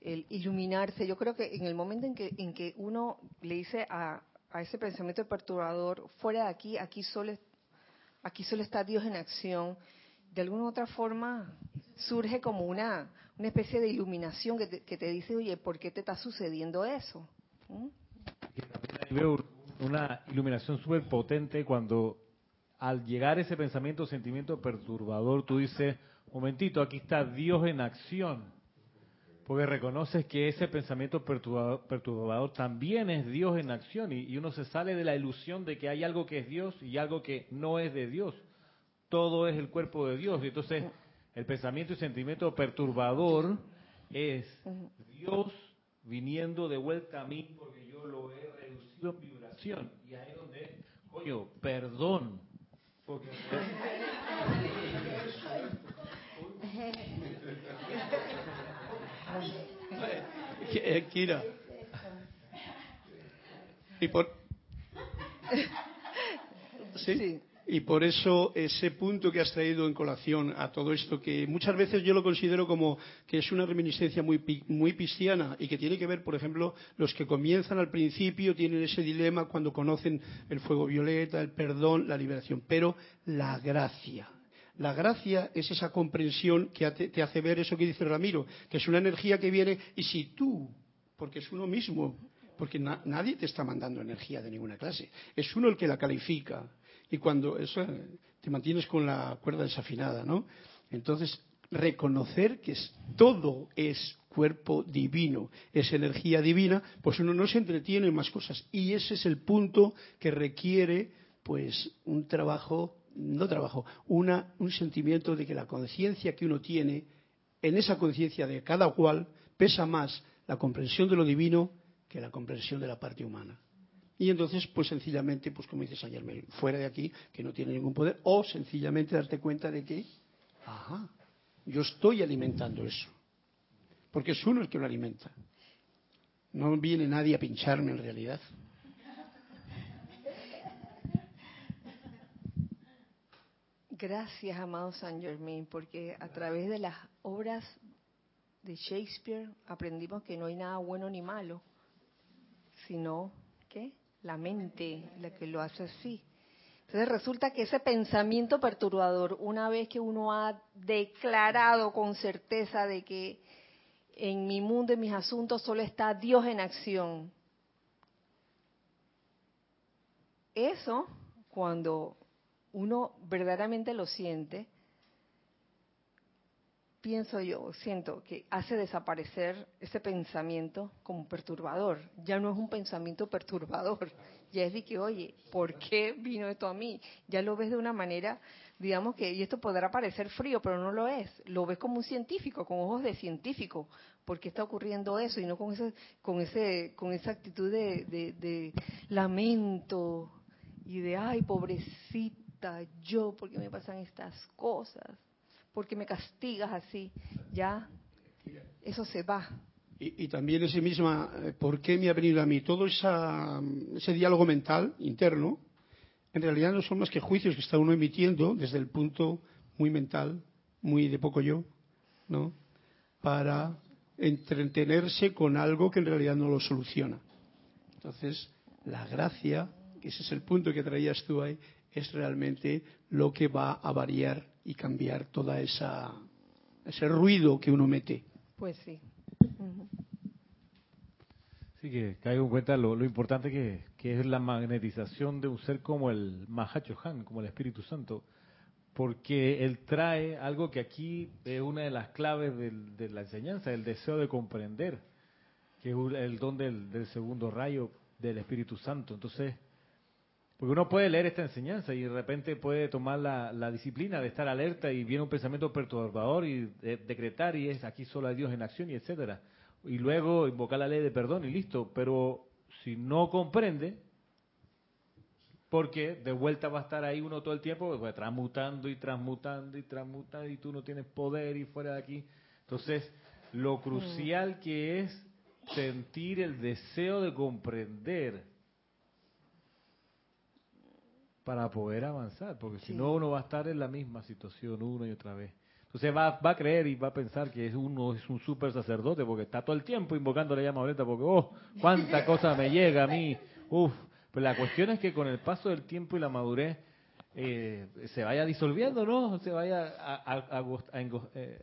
el iluminarse. Yo creo que en el momento en que, en que uno le dice a, a ese pensamiento perturbador, fuera de aquí, aquí solo aquí solo está Dios en acción, de alguna u otra forma surge como una, una especie de iluminación que te, que te dice, oye, ¿por qué te está sucediendo eso? ¿Mm? Veo una iluminación súper potente cuando al llegar ese pensamiento o sentimiento perturbador, tú dices, momentito, aquí está Dios en acción. Porque reconoces que ese pensamiento perturbador, también es Dios en acción y, uno se sale de la ilusión de que hay algo que es Dios y algo que no es de Dios. Todo es el cuerpo de Dios. Y entonces el pensamiento y sentimiento perturbador es Dios viniendo de vuelta a mí porque yo lo he reducido en vibración. Y ahí es donde, coño, perdón. Porque... Eh, Kira. Y por, <laughs> ¿Sí? Y por eso ese punto que has traído en colación a todo esto, que muchas veces yo lo considero como que es una reminiscencia muy, muy cristiana y que tiene que ver, por ejemplo, los que comienzan al principio tienen ese dilema cuando conocen el fuego violeta, el perdón, la liberación, pero la gracia, la gracia es esa comprensión que te hace ver eso que dice Ramiro, que es una energía que viene y si tú, porque es uno mismo, porque nadie te está mandando energía de ninguna clase, es uno el que la califica y cuando eso te mantienes con la cuerda desafinada, ¿no? Entonces reconocer que todo es cuerpo divino, es energía divina, pues uno no se entretiene en más cosas y ese es el punto que requiere pues un trabajo no trabajo, una, un sentimiento de que la conciencia que uno tiene, en esa conciencia de cada cual, pesa más la comprensión de lo divino que la comprensión de la parte humana. Y entonces, pues sencillamente, pues como dice San Germain, fuera de aquí, que no tiene ningún poder, o sencillamente darte cuenta de que, ajá, yo estoy alimentando eso. Porque es uno el que lo alimenta. No viene nadie a pincharme en realidad. Gracias, amado San Germain, porque a través de las obras de Shakespeare aprendimos que no hay nada bueno ni malo, sino que la mente la que lo hace así. Entonces resulta que ese pensamiento perturbador, una vez que uno ha declarado con certeza de que en mi mundo, en mis asuntos, solo está Dios en acción, eso cuando uno verdaderamente lo siente, pienso yo, siento que hace desaparecer ese pensamiento como perturbador. Ya no es un pensamiento perturbador, <laughs> ya es de que, oye, ¿por qué vino esto a mí? Ya lo ves de una manera, digamos que, y esto podrá parecer frío, pero no lo es. Lo ves como un científico, con ojos de científico. ¿Por qué está ocurriendo eso? Y no con, ese, con, ese, con esa actitud de, de lamento y de, ay, pobrecito yo, porque me pasan estas cosas, porque me castigas así, ya, eso se va. Y, también ese misma, eh, ¿por qué me ha venido a mí? Todo esa, ese diálogo mental interno, en realidad no son más que juicios que está uno emitiendo desde el punto muy mental, muy de poco yo, ¿no? Para entretenerse con algo que en realidad no lo soluciona. Entonces, la gracia, que ese es el punto que traías tú ahí, es realmente lo que va a variar y cambiar toda esa ese ruido que uno mete. Pues sí. Sí, que caigo en cuenta lo, importante que, es la magnetización de un ser como el Mahachohan, como el Espíritu Santo, porque él trae algo que aquí es una de las claves de la enseñanza, el deseo de comprender, que es el don del, segundo rayo del Espíritu Santo. Entonces, porque uno puede leer esta enseñanza y de repente puede tomar la, disciplina de estar alerta y viene un pensamiento perturbador y decretar y es aquí solo hay Dios en acción y etcétera. Y luego invocar la ley de perdón y listo. Pero si no comprende, porque de vuelta va a estar ahí uno todo el tiempo, pues, transmutando y transmutando y transmutando y tú no tienes poder y fuera de aquí. Entonces, lo mm. crucial que es sentir el deseo de comprender para poder avanzar, porque si no uno va a estar en la misma situación una y otra vez. Entonces va, va a creer y va a pensar que es uno es un super sacerdote porque está todo el tiempo invocando la llama violeta porque, oh, cuánta <laughs> cosa me llega a mí, uff, pero la cuestión es que con el paso del tiempo y la madurez eh, se vaya disolviendo, ¿no? Se vaya eh,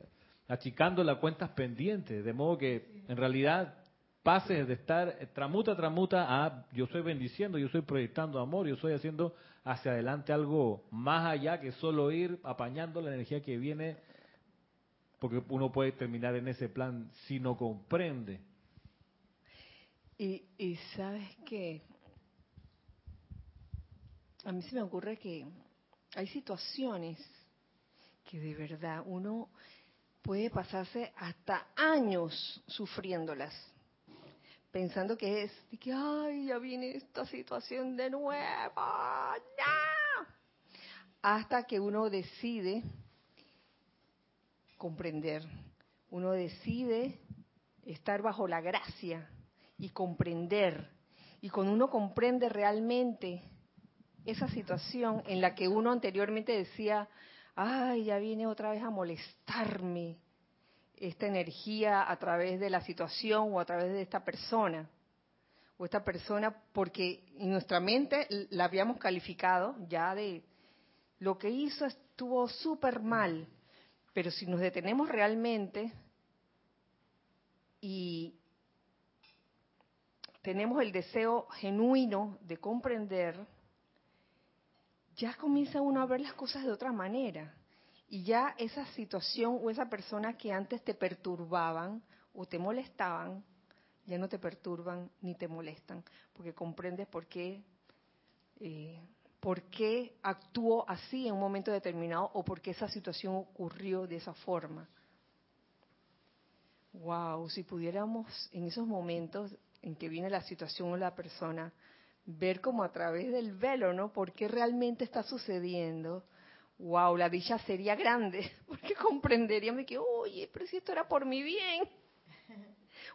achicando las cuentas pendientes, de modo que en realidad pases de estar tramuta, tramuta a yo estoy bendiciendo, yo estoy proyectando amor, yo estoy haciendo hacia adelante algo más allá que solo ir apañando la energía que viene, porque uno puede terminar en ese plan si no comprende. Y, sabes que a mí se me ocurre que hay situaciones que de verdad uno puede pasarse hasta años sufriéndolas, pensando que es de que, ay, ya viene esta situación de nuevo, ¡ya! hasta que uno decide comprender, uno decide estar bajo la gracia y comprender. Y cuando uno comprende realmente esa situación en la que uno anteriormente decía, ay, ya viene otra vez a molestarme esta energía a través de la situación o a través de esta persona, o esta persona, porque en nuestra mente la habíamos calificado ya de lo que hizo estuvo súper mal, pero si nos detenemos realmente y tenemos el deseo genuino de comprender, ya comienza uno a ver las cosas de otra manera. Y ya esa situación o esa persona que antes te perturbaban o te molestaban, ya no te perturban ni te molestan, porque comprendes por qué, eh, por qué actuó así en un momento determinado o por qué esa situación ocurrió de esa forma. Wow, si pudiéramos en esos momentos en que viene la situación o la persona, ver como a través del velo, ¿no? ¿Por qué realmente está sucediendo? Wow, la dicha sería grande, <laughs> porque comprenderíamos que, oye, pero si esto era por mi bien,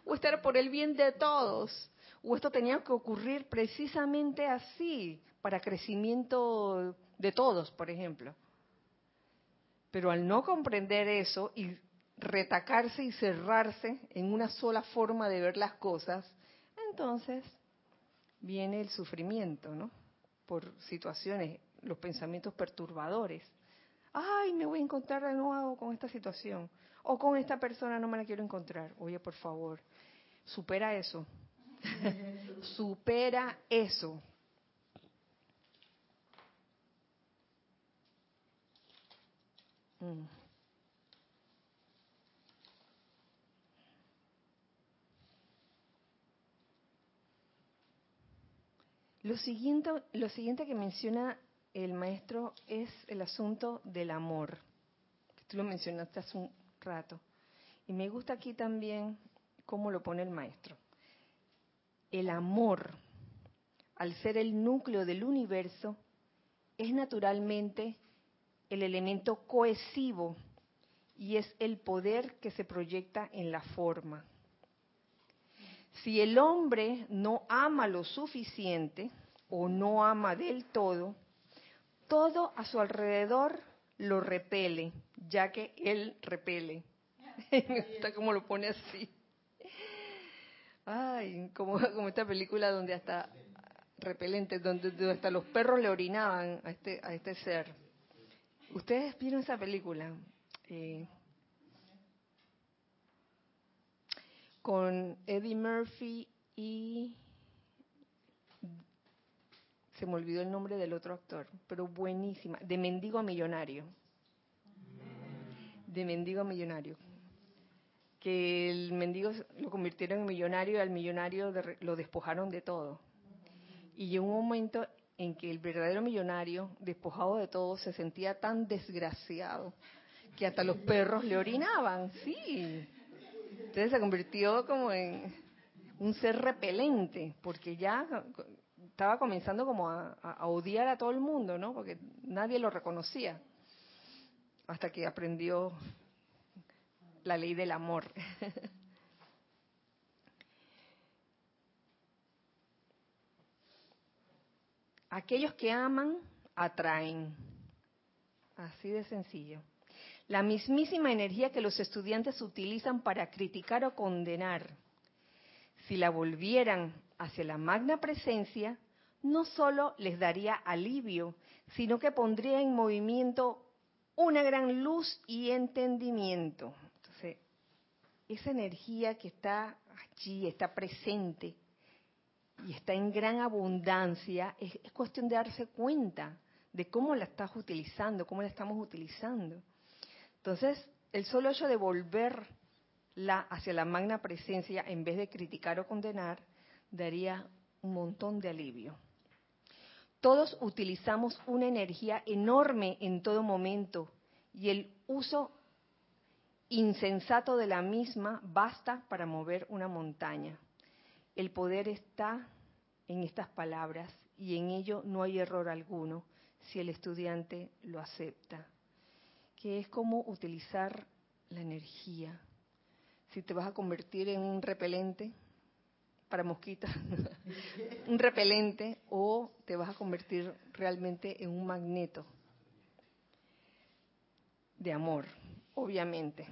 o esto era por el bien de todos, o esto tenía que ocurrir precisamente así, para crecimiento de todos, por ejemplo. Pero al no comprender eso y retacarse y cerrarse en una sola forma de ver las cosas, entonces viene el sufrimiento, ¿no? Por situaciones, los pensamientos perturbadores. Ay, me voy a encontrar de nuevo con esta situación. O con esta persona no me la quiero encontrar. Oye, por favor, supera eso. <laughs> supera eso. Mm. Lo siguiente, lo siguiente que menciona el maestro es el asunto del amor. Tú lo mencionaste hace un rato. Y me gusta aquí también cómo lo pone el maestro. El amor, al ser el núcleo del universo, es naturalmente el elemento cohesivo y es el poder que se proyecta en la forma. Si el hombre no ama lo suficiente o no ama del todo, todo a su alrededor lo repele, ya que él repele. <laughs> Me gusta cómo lo pone así. Ay, como, como esta película donde hasta repelente, donde, hasta los perros le orinaban a este, a este ser. ¿Ustedes vieron esa película? Eh, con Eddie Murphy y se me olvidó el nombre del otro actor, pero buenísima, de Mendigo a Millonario. de mendigo a millonario. Que el mendigo lo convirtieron en millonario y al millonario de- lo despojaron de todo. Y llegó un momento en que el verdadero millonario, despojado de todo, se sentía tan desgraciado que hasta los perros le orinaban, sí. Entonces se convirtió como en un ser repelente, porque ya estaba comenzando como a, a- odiar a todo el mundo, ¿no? Porque nadie lo reconocía, hasta que aprendió la ley del amor. <laughs> Aquellos que aman, atraen. Así de sencillo. La mismísima energía que los estudiantes utilizan para criticar o condenar, si la volvieran hacia la magna presencia, no solo les daría alivio, sino que pondría en movimiento una gran luz y entendimiento. Entonces, esa energía que está allí, está presente y está en gran abundancia, es, es cuestión de darse cuenta de cómo la estás utilizando, cómo la estamos utilizando. Entonces, el solo hecho de volverla hacia la magna presencia en vez de criticar o condenar, daría un montón de alivio. Todos utilizamos una energía enorme en todo momento y el uso insensato de la misma basta para mover una montaña. El poder está en estas palabras y en ello no hay error alguno si el estudiante lo acepta, que es como utilizar la energía. Si te vas a convertir en un repelente para mosquitas, <laughs> un repelente, o te vas a convertir realmente en un magneto de amor, obviamente.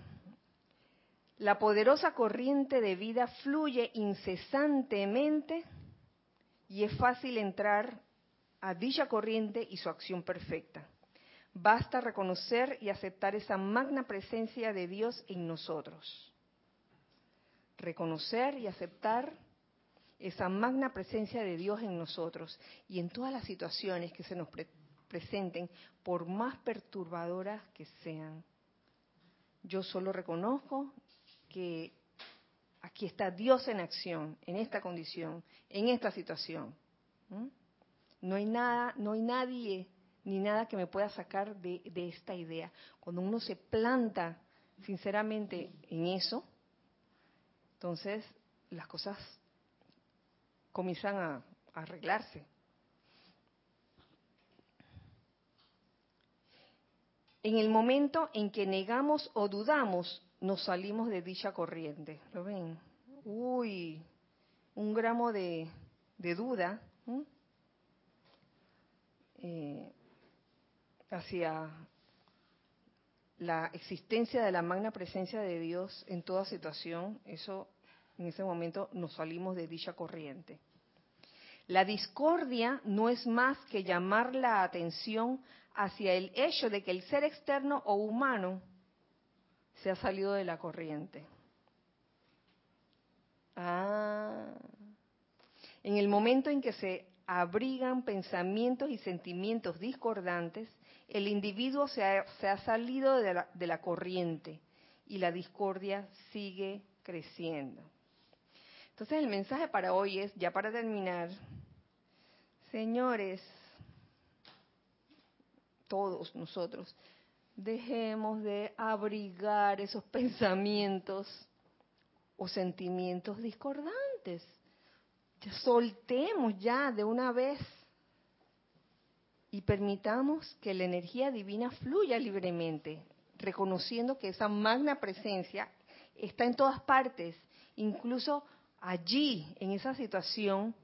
La poderosa corriente de vida fluye incesantemente y es fácil entrar a dicha corriente y su acción perfecta. Basta reconocer y aceptar esa magna presencia de Dios en nosotros. Reconocer y aceptar esa magna presencia de Dios en nosotros y en todas las situaciones que se nos pre presenten, por más perturbadoras que sean. Yo solo reconozco que aquí está Dios en acción, en esta condición, en esta situación. No hay nada, no hay nadie ni nada que me pueda sacar de, esta idea. Cuando uno se planta sinceramente en eso, entonces las cosas comienzan a, arreglarse. En el momento en que negamos o dudamos, nos salimos de dicha corriente. ¿Lo ven? Uy, un gramo de, duda. Eh, hacia la existencia de la magna presencia de Dios en toda situación, eso en ese momento nos salimos de dicha corriente. La discordia no es más que llamar la atención hacia el hecho de que el ser externo o humano se ha salido de la corriente. Ah, en el momento en que se abrigan pensamientos y sentimientos discordantes, el individuo se ha, salido de la corriente y la discordia sigue creciendo. Entonces el mensaje para hoy es, ya para terminar, señores, todos nosotros, dejemos de abrigar esos <laughs> pensamientos o sentimientos discordantes. Soltemos ya de una vez y permitamos que la energía divina fluya libremente, reconociendo que esa magna presencia está en todas partes, incluso allí, en esa situación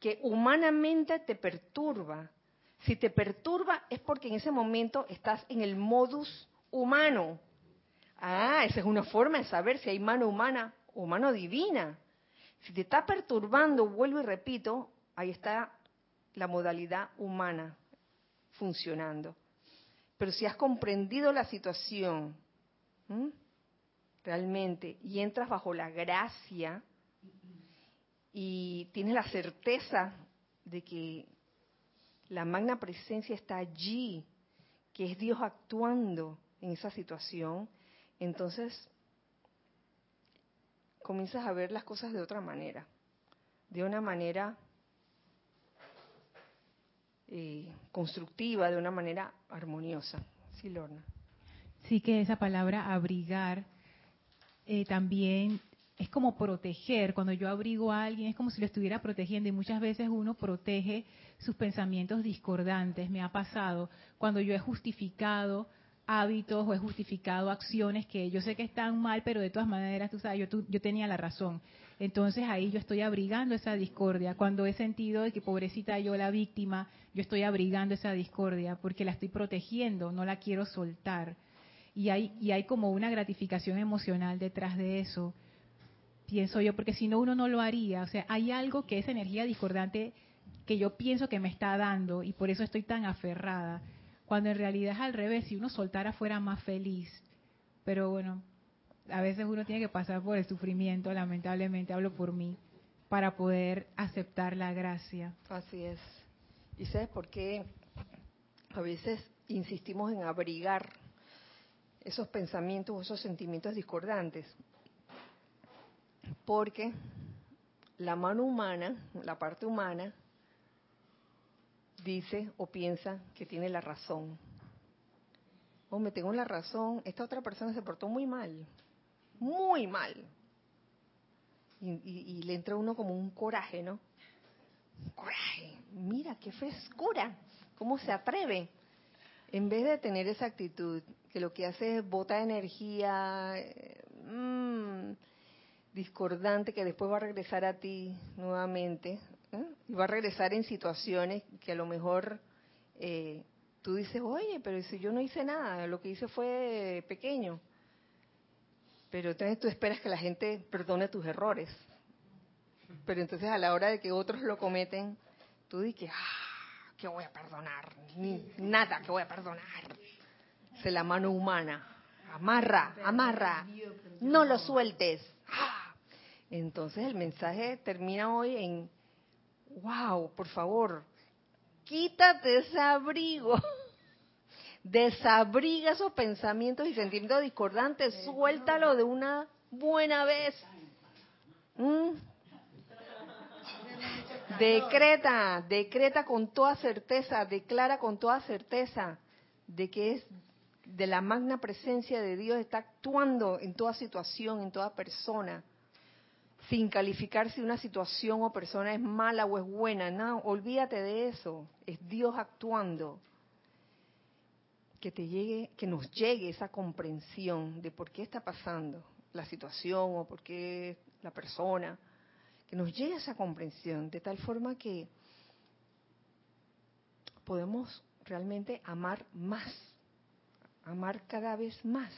que humanamente te perturba. Si te perturba es porque en ese momento estás en el modus humano. Ah, esa es una forma de saber si hay mano humana o mano divina. Si te está perturbando, vuelvo y repito, ahí está la modalidad humana funcionando. Pero si has comprendido la situación realmente y entras bajo la gracia y tienes la certeza de que la magna presencia está allí, que es Dios actuando en esa situación, entonces comienzas a ver las cosas de otra manera, de una manera eh, constructiva, de una manera armoniosa. Sí, Lorna. Sí que esa palabra abrigar eh, también es como proteger. Cuando yo abrigo a alguien es como si lo estuviera protegiendo y muchas veces uno protege sus pensamientos discordantes. Me ha pasado cuando yo he justificado hábitos o he justificado acciones que yo sé que están mal, pero de todas maneras, tú sabes, yo, yo tenía la razón. Entonces ahí yo estoy abrigando esa discordia. Cuando he sentido de que pobrecita yo la víctima, yo estoy abrigando esa discordia porque la estoy protegiendo, no la quiero soltar. Y hay, y hay como una gratificación emocional detrás de eso, pienso yo, porque si no uno no lo haría. O sea, hay algo que esa energía discordante que yo pienso que me está dando y por eso estoy tan aferrada cuando en realidad es al revés, si uno soltara fuera más feliz. Pero bueno, a veces uno tiene que pasar por el sufrimiento, lamentablemente hablo por mí, para poder aceptar la gracia. Así es. ¿Y sabes por qué a veces insistimos en abrigar esos pensamientos o esos sentimientos discordantes? Porque la mano humana, la parte humana, dice o piensa que tiene la razón. O me tengo la razón, esta otra persona se portó muy mal, muy mal. Y, le entra uno como un coraje, ¿no? Coraje, mira qué frescura, cómo se atreve. En vez de tener esa actitud, que lo que hace es botar energía mmm, discordante que después va a regresar a ti nuevamente, ¿eh? y va a regresar en situaciones que a lo mejor eh, tú dices, oye, pero si yo no hice nada, lo que hice fue pequeño. Pero entonces tú esperas que la gente perdone tus errores. Pero entonces a la hora de que otros lo cometen, tú dices, ah, ¿qué voy a perdonar? nada que voy a perdonar. Es la mano humana. Amarra, amarra. No lo sueltes. Ah. Entonces el mensaje termina hoy en wow, por favor, quítate ese abrigo. <laughs> Desabriga esos pensamientos y sentimientos discordantes, suéltalo de una buena vez. ¿Mm? Decreta, decreta con toda certeza, declara con toda certeza de que es de la magna presencia de Dios está actuando en toda situación, en toda persona sin calificar si una situación o persona es mala o es buena. No, olvídate de eso. Es Dios actuando. Que te llegue, que nos llegue esa comprensión de por qué está pasando la situación o por qué la persona. Que nos llegue esa comprensión de tal forma que podemos realmente amar más, amar cada vez más.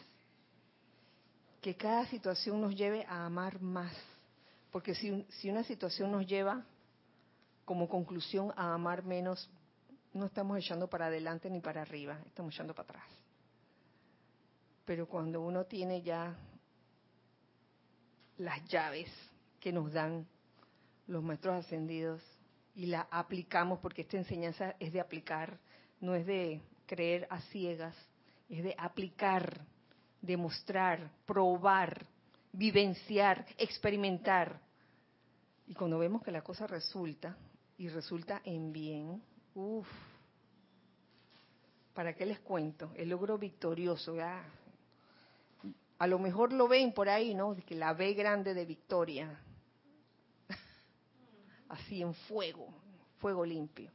Que cada situación nos lleve a amar más porque si, una situación nos lleva como conclusión a amar menos, no estamos echando para adelante ni para arriba, estamos echando para atrás. Pero cuando uno tiene ya las llaves que nos dan los maestros ascendidos y la aplicamos, porque esta enseñanza es de aplicar, no es de creer a ciegas, es de aplicar, demostrar, probar, vivenciar, experimentar. Y cuando vemos que la cosa resulta, y resulta en bien, uff, ¿para qué les cuento? El logro victorioso, a lo mejor lo ven por ahí, ¿no? Que la B grande de victoria, <laughs> así en fuego, fuego limpio.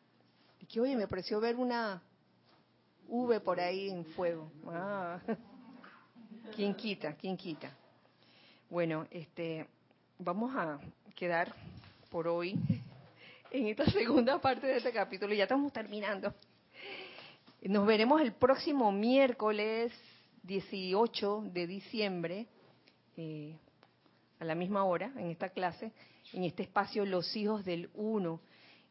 Y que, oye, me pareció ver una V por ahí en fuego. Ah. <laughs> ¿Quién quita? ¿Quién quita? Bueno, este, vamos a quedar por hoy en esta <laughs> segunda parte de este capítulo. Ya estamos terminando. Nos veremos el próximo miércoles 18 de diciembre eh, a la misma hora en esta clase, en este espacio Los Hijos del Uno.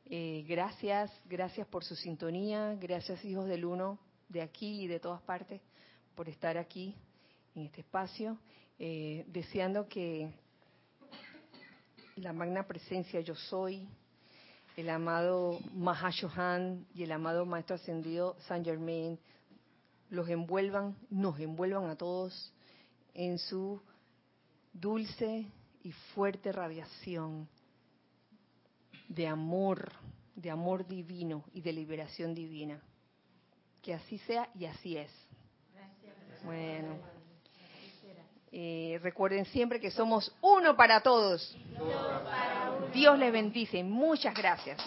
Eh, gracias, gracias por su sintonía, gracias Hijos del Uno de aquí y de todas partes por estar aquí en este espacio, eh, deseando que la magna presencia yo soy, el amado Mahashohan y el amado Maestro Ascendido Saint Germain los envuelvan, nos envuelvan a todos en su dulce y fuerte radiación de amor, de amor divino y de liberación divina. Que así sea y así es. Bueno. Eh, recuerden siempre que somos uno para todos. Dios les bendice. Muchas gracias.